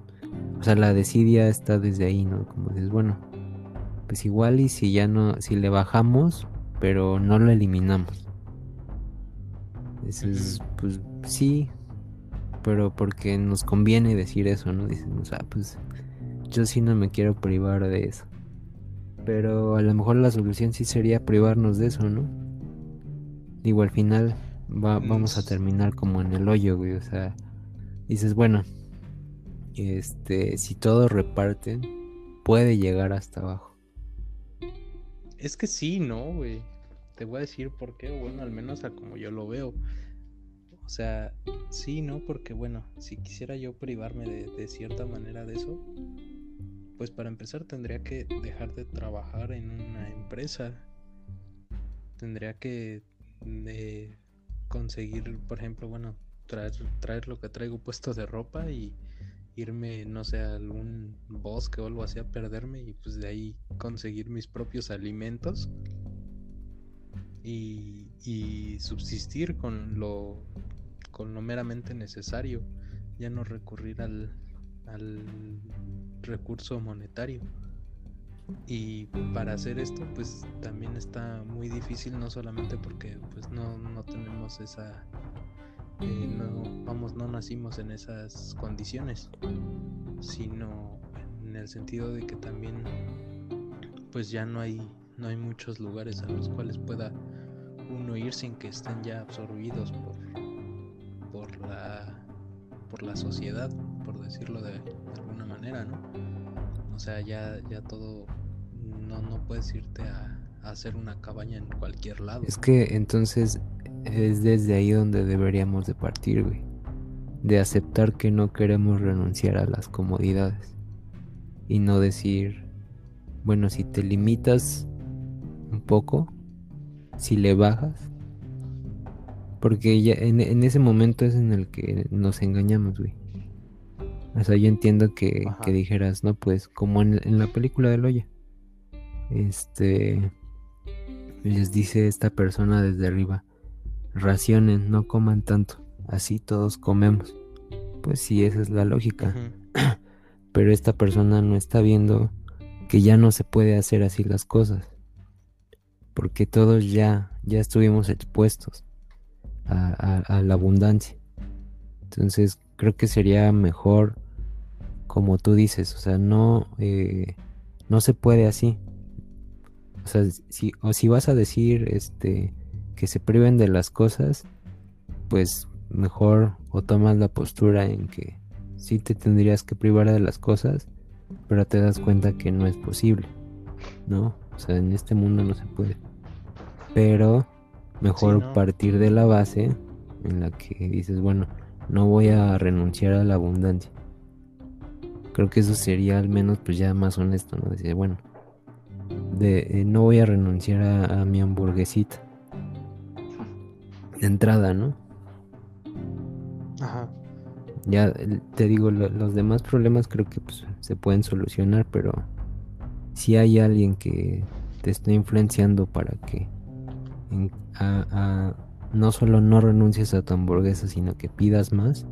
o sea, la desidia está desde ahí, ¿no? Como dices, bueno, pues igual y si ya no, si le bajamos, pero no lo eliminamos. es, pues sí, pero porque nos conviene decir eso, ¿no? Dicen, o sea, pues yo sí no me quiero privar de eso. Pero a lo mejor la solución sí sería privarnos de eso, ¿no? Digo, al final vamos a terminar como en el hoyo, güey. O sea, dices, bueno, este, si todos reparten, puede llegar hasta abajo. Es que sí, ¿no, güey? Te voy a decir por qué, bueno, al menos a como yo lo veo. O sea, sí, ¿no? Porque bueno, si quisiera yo privarme de, de cierta manera de eso, pues para empezar tendría que dejar de trabajar en una empresa. Tendría que eh, conseguir, por ejemplo, bueno, traer, traer lo que traigo puesto de ropa y irme, no sé, a algún bosque o algo así a perderme y pues de ahí conseguir mis propios alimentos y, y subsistir con lo, con lo meramente necesario, ya no recurrir al, al recurso monetario. Y para hacer esto, pues también está muy difícil, no solamente porque pues no, no tenemos esa, eh, no, vamos, no nacimos en esas condiciones, sino en el sentido de que también pues ya no hay, no hay muchos lugares a los cuales pueda uno ir sin que estén ya absorbidos por, por la por la sociedad, por decirlo de, alguna manera, ¿no? O sea, ya, ya todo, no, no puedes irte a, hacer una cabaña en cualquier lado. Es que entonces es desde ahí donde deberíamos de partir, güey. De aceptar que no queremos renunciar a las comodidades. Y no decir, bueno, si te limitas un poco, si le bajas, porque ya en, ese momento es en el que nos engañamos, güey. O sea, yo entiendo que, dijeras, no, pues, como en, la película de Loya. Este. Les dice esta persona desde arriba: racionen, no coman tanto. Así todos comemos. Pues sí, esa es la lógica. [clears throat] Pero esta persona no está viendo que ya no se puede hacer así las cosas. Porque todos ya, ya estuvimos expuestos a, la abundancia. Entonces creo que sería mejor, como tú dices, o sea, no, eh, no se puede así. O sea, si, o si vas a decir este, que se priven de las cosas, pues mejor o tomas la postura en que sí te tendrías que privar de las cosas, pero te das cuenta que no es posible, ¿no? O sea, en este mundo no se puede. Pero Mejor partir de la base en la que dices, bueno, no voy a renunciar a la abundancia. Creo que eso sería al menos pues ya más honesto, ¿no? Decir, bueno, de, eh, no voy a renunciar a, mi hamburguesita. De entrada, ¿no? Ajá. Ya te digo, los demás problemas creo que pues, se pueden solucionar, pero si hay alguien que te está influenciando para que a, no solo no renuncies a tu hamburguesa, sino que pidas más.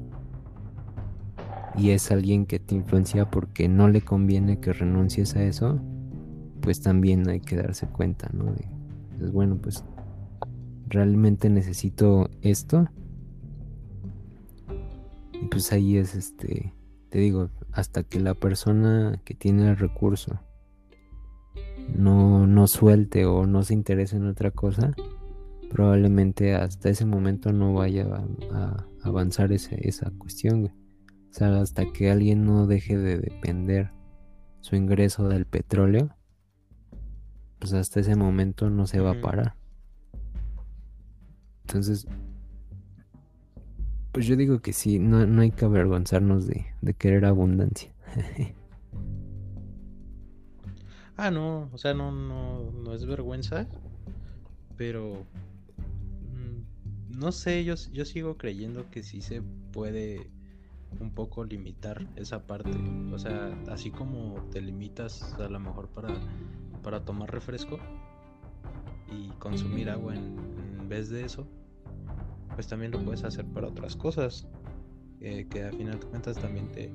Y es alguien que te influencia porque no le conviene que renuncies a eso, pues también hay que darse cuenta, ¿no? De, bueno, pues realmente necesito esto. Y pues ahí es este, te digo, hasta que la persona que tiene el recurso no, no suelte o no se interese en otra cosa, probablemente hasta ese momento no vaya a, avanzar esa cuestión, O sea, hasta que alguien no deje de depender su ingreso del petróleo, pues hasta ese momento no se va a parar. Entonces, pues yo digo que sí, no, no hay que avergonzarnos de, de querer abundancia. [laughs] ah, no, o sea, no, no, no es vergüenza, pero no sé, yo, yo sigo creyendo que sí se puede un poco limitar esa parte. O sea, así como te limitas a lo mejor para, para tomar refresco y consumir agua en, vez de eso, pues también lo puedes hacer para otras cosas eh, que a final de cuentas también te,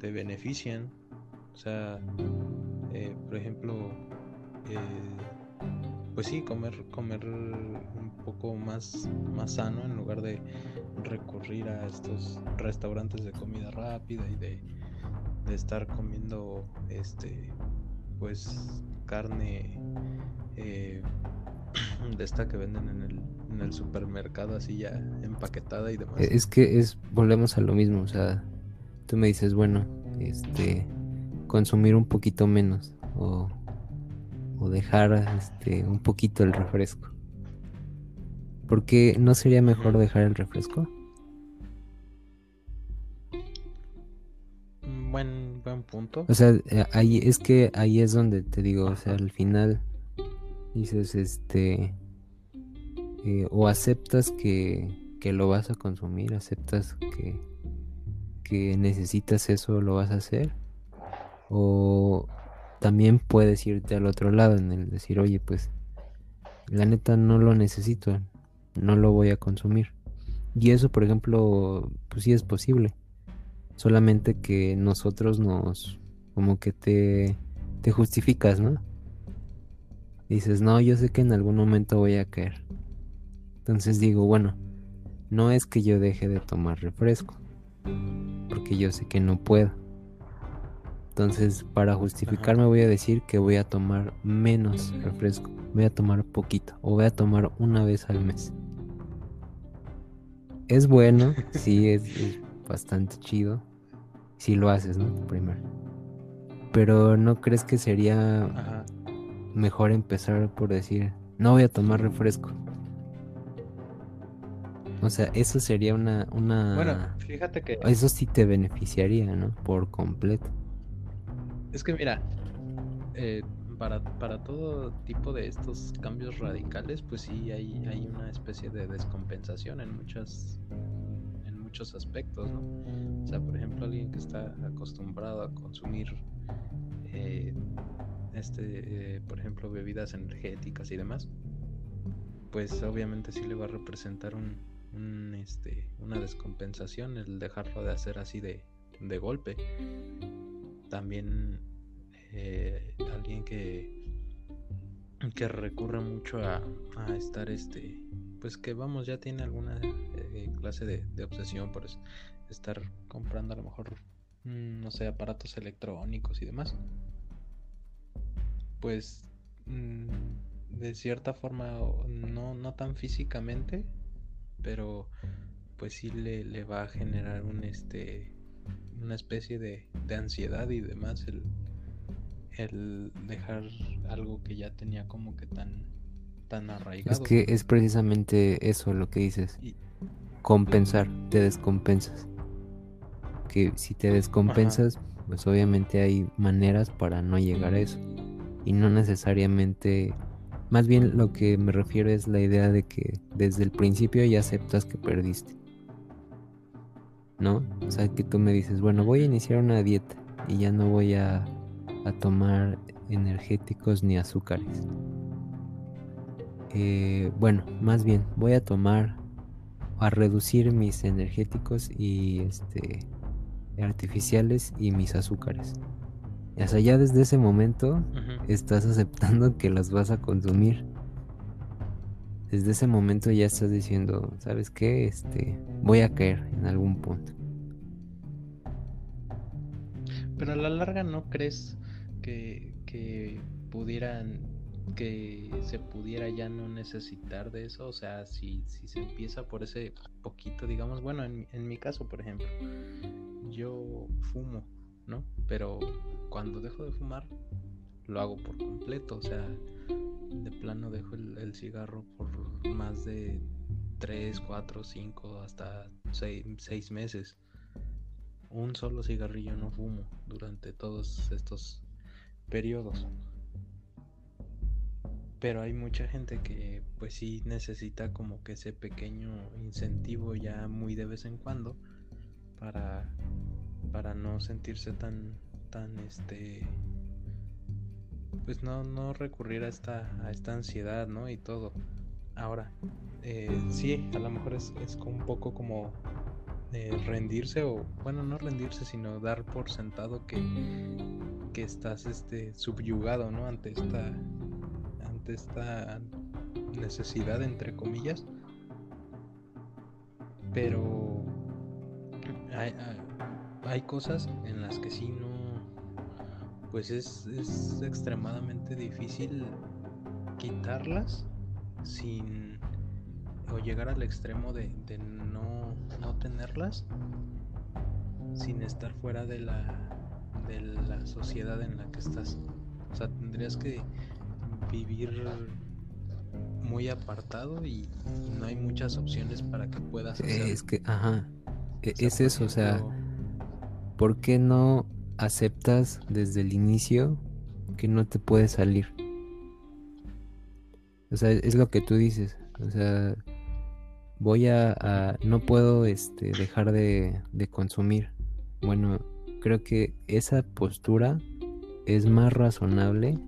te benefician. O sea, eh, por ejemplo, eh, pues sí, comer, comer un poco más, más sano en lugar de recurrir a estos restaurantes de comida rápida y de, de estar comiendo este pues carne eh, [clears throat] de esta que venden en el, en el supermercado así ya empaquetada y demás. Es que es, volvemos a lo mismo, o sea, tú me dices, bueno, este, consumir un poquito menos o, o dejar este, un poquito el refresco. ¿Por qué no sería mejor dejar el refresco? Buen, buen punto. O sea, eh, ahí es que ahí es donde te digo, o sea, al final dices, este, eh, o aceptas que, que, lo vas a consumir, aceptas que, que necesitas eso, lo vas a hacer, o también puedes irte al otro lado en el decir, oye, pues, la neta no lo necesito, no lo voy a consumir. Y eso, por ejemplo, pues sí es posible. Solamente que nosotros nos, como que te, te justificas, ¿no? Dices, no, yo sé que en algún momento voy a caer. Entonces digo, bueno, no es que yo deje de tomar refresco, porque yo sé que no puedo. Entonces, para justificarme voy a decir que voy a tomar menos refresco, voy a tomar poquito, o voy a tomar una vez al mes. Es bueno, [laughs] sí, es, bastante chido, si lo haces, ¿no? Primero. Pero ¿no crees que sería mejor empezar por decir, no voy a tomar refresco? O sea, eso sería una, una... Bueno, fíjate que... Eso sí te beneficiaría, ¿no? Por completo. Es que mira, eh, para, para, todo tipo de estos cambios radicales, pues sí hay, hay una especie de descompensación en muchas en muchos aspectos, ¿no? O sea, por ejemplo, alguien que está acostumbrado a consumir eh, este, eh, por ejemplo, bebidas energéticas y demás, pues obviamente sí le va a representar un, un este, una descompensación el dejarlo de hacer así de, de golpe también eh, alguien que que recurre mucho a, estar este pues que vamos ya tiene alguna eh, clase de, obsesión por estar comprando a lo mejor mm, no sé aparatos electrónicos y demás. Pues mm, de cierta forma no, no tan físicamente pero pues sí le, le va a generar un este una especie de, ansiedad y demás el, el dejar algo que ya tenía como que tan, tan arraigado. Es que es precisamente eso lo que dices. Compensar, te descompensas. Que si te descompensas, pues obviamente hay maneras para no llegar a eso. Y no necesariamente... Más bien lo que me refiero es la idea de que desde el principio ya aceptas que perdiste. ¿No? O sea, que tú me dices, bueno, voy a iniciar una dieta y ya no voy a, tomar energéticos ni azúcares. Eh, bueno, más bien, voy a tomar, a reducir mis energéticos y este artificiales y mis azúcares. O sea, ya desde ese momento estás aceptando que las vas a consumir. Desde ese momento ya estás diciendo, ¿sabes qué? Este, voy a caer en algún punto. Pero a la larga no crees que, que pudieran que se pudiera ya no necesitar de eso, o sea, si, si se empieza por ese poquito, digamos, bueno, en, en mi caso, por ejemplo, yo fumo, ¿no? Pero cuando dejo de fumar, lo hago por completo, o sea, de plano dejo el, cigarro por más de 3, 4, 5, hasta 6, meses. Un solo cigarrillo no fumo durante todos estos periodos. Pero hay mucha gente que pues sí necesita como que ese pequeño incentivo ya muy de vez en cuando para para no sentirse tan tan este pues no, no recurrir a esta, a esta ansiedad, ¿no? Y todo. Ahora, eh, sí, a lo mejor es, es un poco como eh, rendirse o, bueno, no rendirse, sino dar por sentado que, que estás este, subyugado, ¿no? Ante esta, ante esta necesidad, entre comillas. Pero hay, hay cosas en las que sí no, pues es, es extremadamente difícil quitarlas sin o llegar al extremo de, de no, no, tenerlas sin estar fuera de la, de la sociedad en la que estás. O sea, tendrías que vivir muy apartado y, no hay muchas opciones para que puedas hacer. Es que, ajá, e, es eso, o sea, ¿por qué no aceptas desde el inicio que no te puedes salir? O sea, es lo que tú dices, o sea, voy a, no puedo este, dejar de, de consumir. Bueno, creo que esa postura es más razonable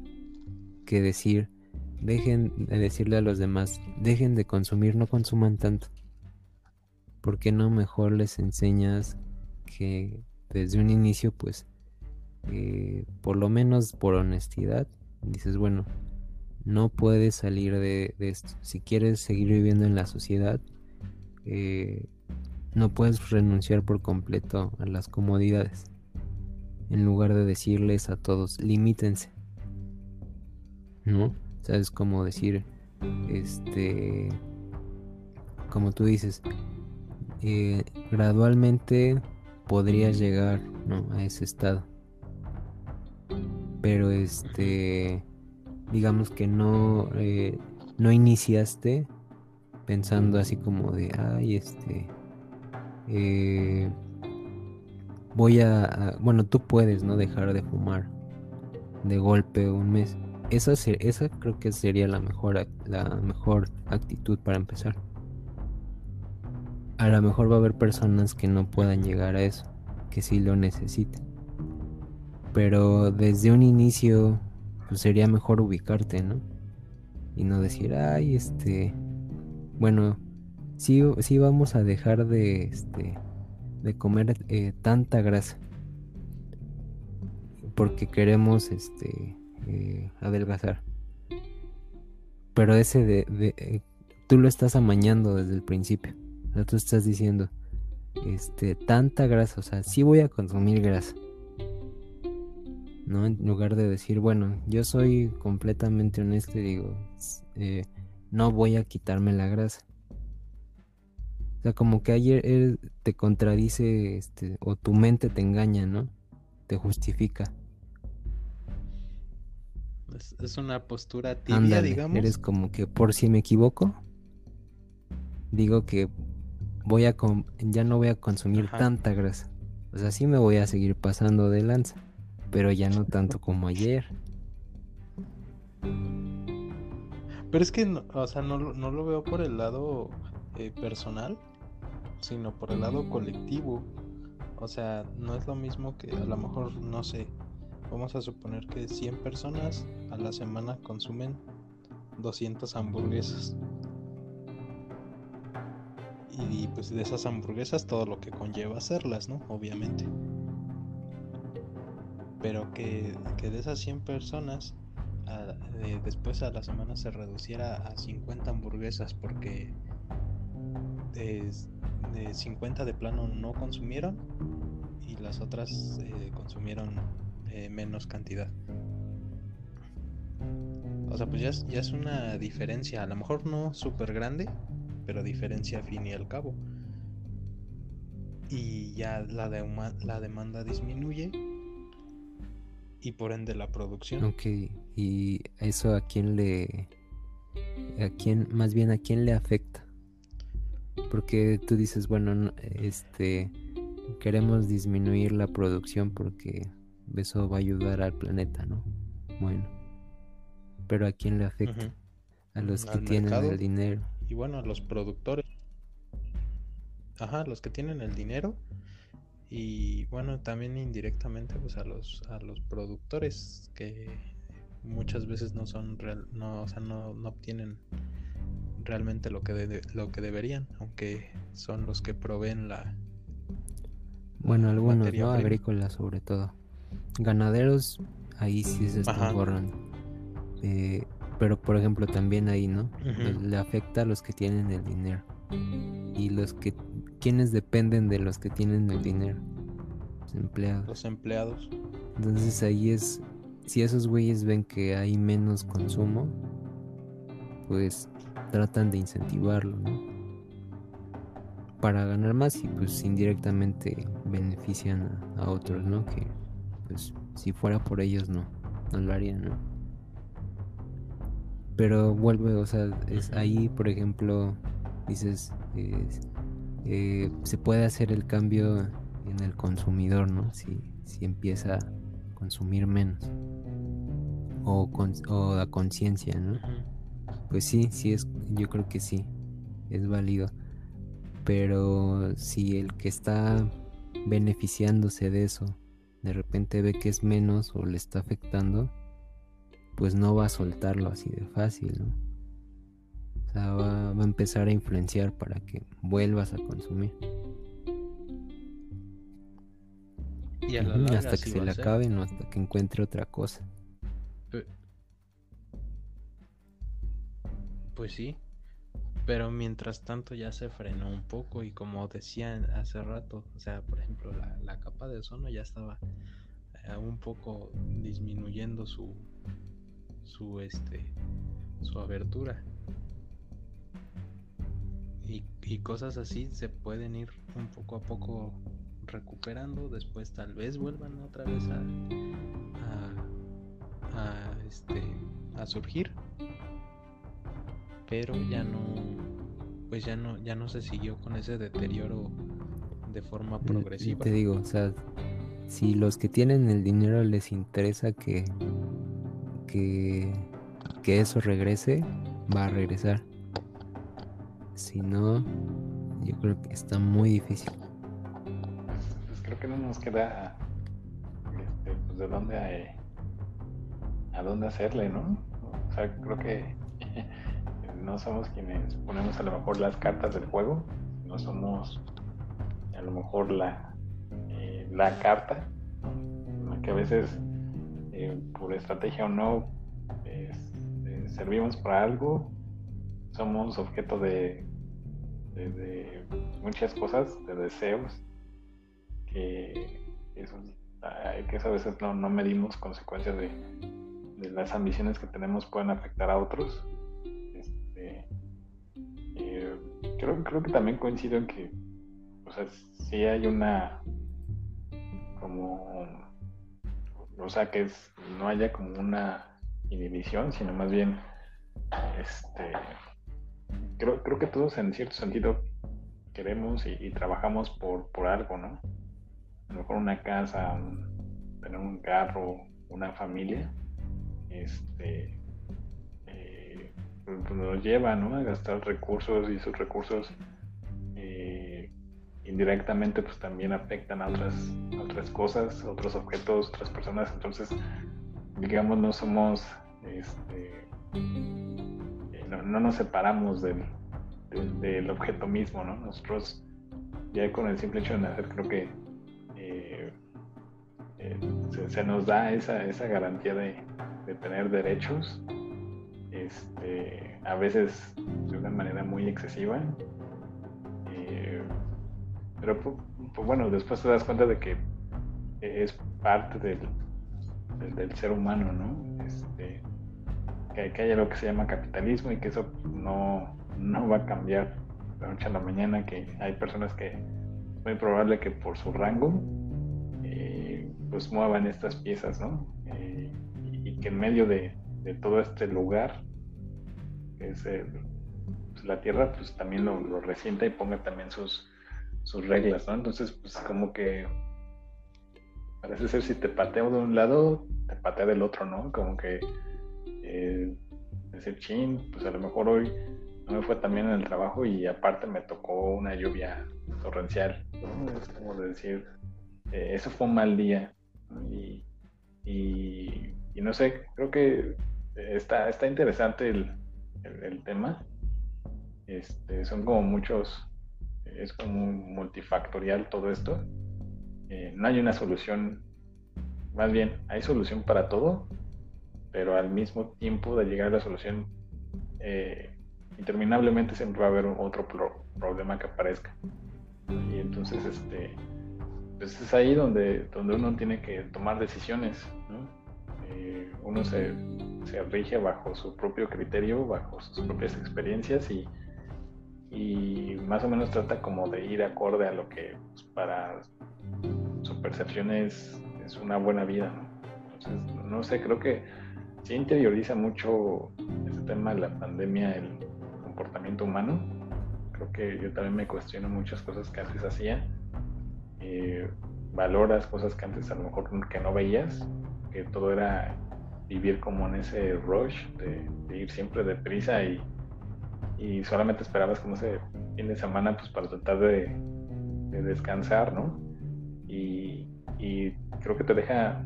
que decir, dejen de decirle a los demás, dejen de consumir, no consuman tanto. ¿Por qué no mejor les enseñas que desde un inicio, pues, eh, por lo menos por honestidad, dices, bueno, no puedes salir de, esto. Si quieres seguir viviendo en la sociedad, eh, no puedes renunciar por completo a las comodidades. En lugar de decirles a todos, limítense. ¿No? ¿Sabes cómo decir? Este. Como tú dices, eh, gradualmente podrías llegar a ese estado. Pero este. Digamos que no. Eh, no iniciaste pensando así como de. Ay, este. Eh, voy a, Bueno, tú puedes, ¿no? Dejar de fumar de golpe un mes esa, esa creo que sería la mejor, la mejor actitud para empezar. A lo mejor va a haber personas que no puedan llegar a eso, que sí lo necesiten. Pero desde un inicio, pues sería mejor ubicarte, ¿no? Y no decir, ay, este, bueno, sí, sí vamos a dejar de, este, de comer eh, tanta grasa. Porque queremos, este, eh, adelgazar. Pero ese de, eh, tú lo estás amañando desde el principio. O tú estás diciendo, este, tanta grasa, o sea, sí voy a consumir grasa. ¿No? En lugar de decir, bueno, yo soy completamente honesto y digo, eh, no voy a quitarme la grasa. O sea, como que ayer te contradice, este, o tu mente te engaña, ¿no? Te justifica. Es, una postura tibia, digamos. Eres como que por si me equivoco, digo que voy a ya no voy a consumir tanta grasa. O sea, sí me voy a seguir pasando de lanza, pero ya no tanto como ayer. Pero es que, no, o sea, no, lo veo por el lado eh, personal, sino por el lado colectivo. O sea, no es lo mismo que a lo mejor, no sé, Vamos a suponer que 100 personas a la semana consumen 200 hamburguesas. Y pues de esas hamburguesas todo lo que conlleva hacerlas, ¿no? Obviamente. Pero que, de esas 100 personas después a la semana se reduciera a 50 hamburguesas porque de, 50 de plano no consumieron y las otras eh, consumieron eh, menos cantidad. O sea, pues ya es, ya es una diferencia, a lo mejor no súper grande, pero diferencia a fin y al cabo. Y ya la, la demanda disminuye y por ende la producción. Ok, y eso a quién le... a quién, más bien a quién le afecta. Porque tú dices, bueno, este, queremos disminuir la producción porque eso va a ayudar al planeta, ¿no? Bueno. Pero ¿a quién le afecta? A los que tienen el dinero. Y bueno, a los productores. Ajá, los que tienen el dinero. Y bueno, también indirectamente pues a los, a los productores que muchas veces no son real, no, o sea, no, no obtienen realmente lo que lo que deberían, aunque son los que proveen la bueno, algunos, ¿no? Agrícolas sobre todo. Ganaderos, ahí sí se están borrando. Eh, pero por ejemplo también ahí, ¿no? Le afecta a los que tienen el dinero. Y los que, quienes dependen de los que tienen el dinero. Los empleados. Los empleados. Entonces ahí es, si esos güeyes ven que hay menos consumo, pues tratan de incentivarlo, ¿no? Para ganar más y pues indirectamente benefician a, a otros, ¿no? Que pues si fuera por ellos no, no lo harían, ¿no? Pero vuelve, o sea, es ahí, por ejemplo, dices, eh, se puede hacer el cambio en el consumidor, ¿no? Si, si empieza a consumir menos. O, con, o a conciencia, ¿no? Pues sí, sí es, yo creo que sí, es válido. Pero si el que está beneficiándose de eso, de repente ve que es menos o le está afectando, pues no va a soltarlo así de fácil, ¿no? O sea, va, a empezar a influenciar para que vuelvas a consumir. Y hasta que se le acabe, no hasta que encuentre otra cosa. Pues sí, pero mientras tanto ya se frenó un poco y como decía hace rato, o sea, por ejemplo, la, la capa de ozono ya estaba eh, un poco disminuyendo su, su este su abertura y, y, cosas así se pueden ir un poco a poco recuperando. Después tal vez vuelvan otra vez a, a, este a surgir. Pero ya no pues ya no ya no se siguió con ese deterioro de forma progresiva. te digo o sea si los que tienen el dinero les interesa que que, eso regrese, va a regresar. Si no, yo creo que está muy difícil. Pues, creo que no nos queda este, pues de dónde eh, a dónde hacerle, ¿no? O sea, creo que [laughs] no somos quienes ponemos a lo mejor las cartas del juego, no somos a lo mejor la, eh, la carta, que a veces eh, por estrategia o no, servimos para algo, somos objeto de, muchas cosas, de deseos, que, eso, que a veces no, medimos consecuencias de, las ambiciones que tenemos pueden afectar a otros. Este, eh, creo, creo que también coincido en que, o sea, si hay una como o sea, que no haya como una inhibición, sino más bien, este, creo, creo que todos en cierto sentido queremos y, trabajamos por, por algo, ¿no? A lo mejor una casa, tener un carro, una familia, este, eh, pues nos lleva, ¿no? A gastar recursos y esos recursos indirectamente pues también afectan a otras, otras cosas, otros objetos, otras personas. Entonces, digamos, no somos, este, eh, no, nos separamos del, del, objeto mismo, ¿no? Nosotros ya con el simple hecho de nacer creo que eh, eh, se, nos da esa, esa garantía de, de tener derechos, este, a veces de una manera muy excesiva pero pues, pues, bueno, después te das cuenta de que es parte del, del, ser humano, ¿no? Este, que, que, hay algo que se llama capitalismo y que eso no, no va a cambiar de noche a la mañana, que hay personas que es muy probable que por su rango eh, pues muevan estas piezas, ¿no? Eh, y, que en medio de, de, todo este lugar, es pues, la Tierra, pues también lo, lo resienta y ponga también sus, sus reglas, ¿no? Entonces, pues como que parece ser si te pateo de un lado, te patea del otro, ¿no? Como que eh, decir, chin, pues a lo mejor hoy no me fue tan bien en el trabajo y aparte me tocó una lluvia torrencial. Es como decir, eh, eso fue un mal día, Y, no sé, creo que está, está interesante el, el, tema. Este, son como muchos, es como multifactorial todo esto. Eh, no hay una solución, más bien hay solución para todo, pero al mismo tiempo de llegar a la solución, eh, interminablemente siempre va a haber otro problema que aparezca. Y entonces, este, pues es ahí donde, donde uno tiene que tomar decisiones. Eh, uno se, se, rige bajo su propio criterio, bajo sus propias experiencias y, y más o menos trata como de ir acorde a lo que pues, para su percepción es, una buena vida. Entonces, no sé, creo que sí interioriza mucho este tema de la pandemia, el comportamiento humano. Creo que yo también me cuestiono muchas cosas que antes hacía. Eh, valoras cosas que antes a lo mejor que no veías, que todo era vivir como en ese rush de, ir siempre deprisa y, y solamente esperabas como ese fin de semana pues para tratar de, descansar, ¿no? Y, y, creo que te deja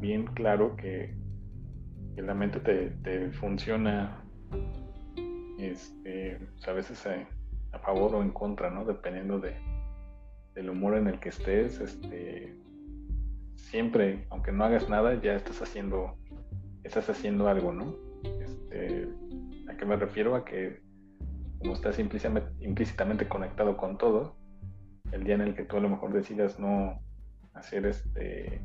bien claro que que la mente te, funciona este, pues, a veces a, favor o en contra, ¿no? Dependiendo de, del humor en el que estés, este, siempre, aunque no hagas nada, ya estás haciendo, estás haciendo algo, ¿no? Este, ¿A qué me refiero? A que como estás implícitamente conectado con todo, el día en el que tú a lo mejor decidas no hacer este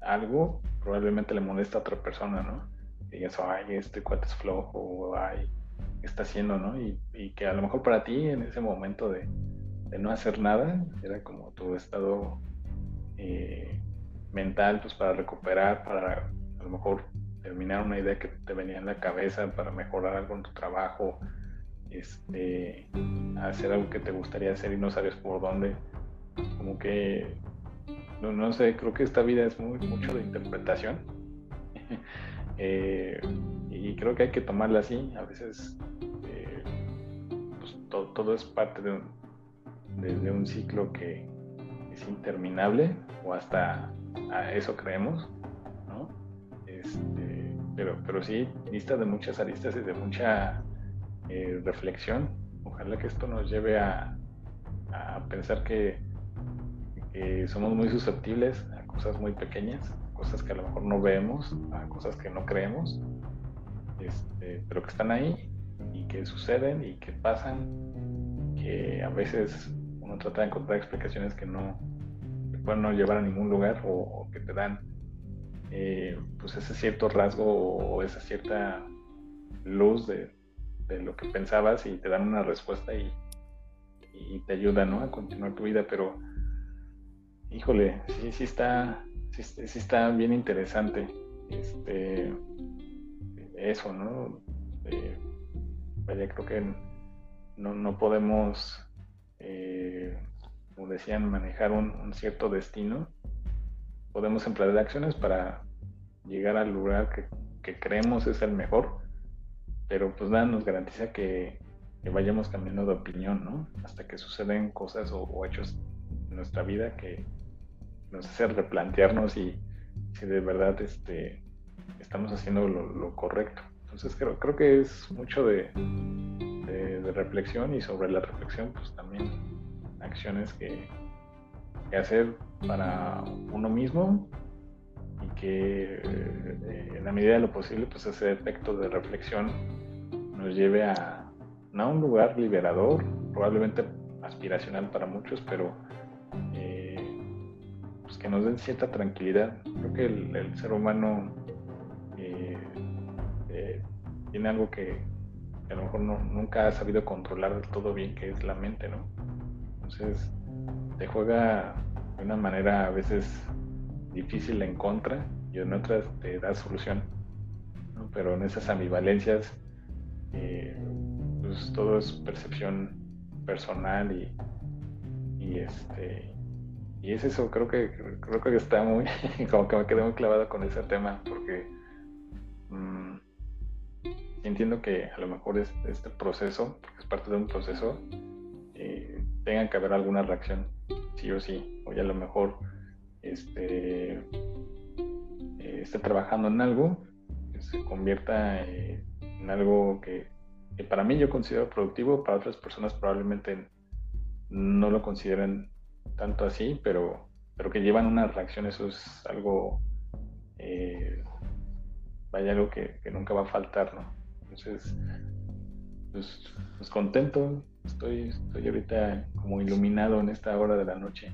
algo, probablemente le molesta a otra persona, ¿no? Y digas, ay, este cuate es flojo, ay, ¿qué está haciendo, no? Y, que a lo mejor para ti en ese momento de, no hacer nada, era como tu estado eh, mental, pues para recuperar, para a lo mejor terminar una idea que te venía en la cabeza, para mejorar algo en tu trabajo, este, hacer algo que te gustaría hacer y no sabes por dónde. Como que no, no sé, creo que esta vida es muy, mucho de interpretación. [laughs] Eh, y creo que hay que tomarla así. A veces eh, pues, todo es parte de un, de, un, ciclo que es interminable, o hasta a eso creemos, ¿no? Este, pero, pero sí, lista de muchas aristas y de mucha eh, reflexión. Ojalá que esto nos lleve a, a pensar que somos muy susceptibles a cosas muy pequeñas, cosas que a lo mejor no vemos, a cosas que no creemos, este, pero que están ahí y que suceden y que pasan, que a veces uno trata de encontrar explicaciones que no pueden no llevar a ningún lugar o, que te dan eh, pues ese cierto rasgo o, esa cierta luz de, lo que pensabas y te dan una respuesta y, te ayuda a continuar tu vida, pero híjole, sí, sí está, sí, está bien interesante. Este, eso, ¿no? Eh, vaya, creo que no, podemos, eh, como decían, manejar un, cierto destino. Podemos emplear acciones para llegar al lugar que, creemos es el mejor, pero pues nada nos garantiza que, vayamos cambiando de opinión, ¿no? Hasta que suceden cosas o hechos en nuestra vida que, nos hace replantearnos y si de verdad este, estamos haciendo lo, correcto. Entonces creo, creo que es mucho de, de, reflexión y sobre la reflexión pues también acciones que, hacer para uno mismo y que eh, en la medida de lo posible pues ese efecto de reflexión nos lleve a, a un lugar liberador, probablemente aspiracional para muchos, pero que nos den cierta tranquilidad. Creo que el, ser humano eh, eh, tiene algo que, a lo mejor nunca ha sabido controlar del todo bien, que es la mente, ¿no? Entonces, te juega de una manera a veces difícil en contra y en otras te da solución. Pero en esas ambivalencias, eh, pues todo es percepción personal y este y es eso, creo que creo que está muy, [laughs] como que me quedé muy clavado con ese tema, porque mm, entiendo que a lo mejor es, este proceso, porque es parte de un proceso, eh, tenga que haber alguna reacción, sí o sí, o ya a lo mejor este, eh, esté trabajando en algo, que se convierta eh, en algo que, para mí yo considero productivo, para otras personas probablemente no lo consideren tanto así, pero, pero que llevan una reacción, eso es algo, eh, vaya algo que, nunca va a faltar, ¿no? Entonces, pues, pues, contento, estoy, estoy ahorita como iluminado en esta hora de la noche.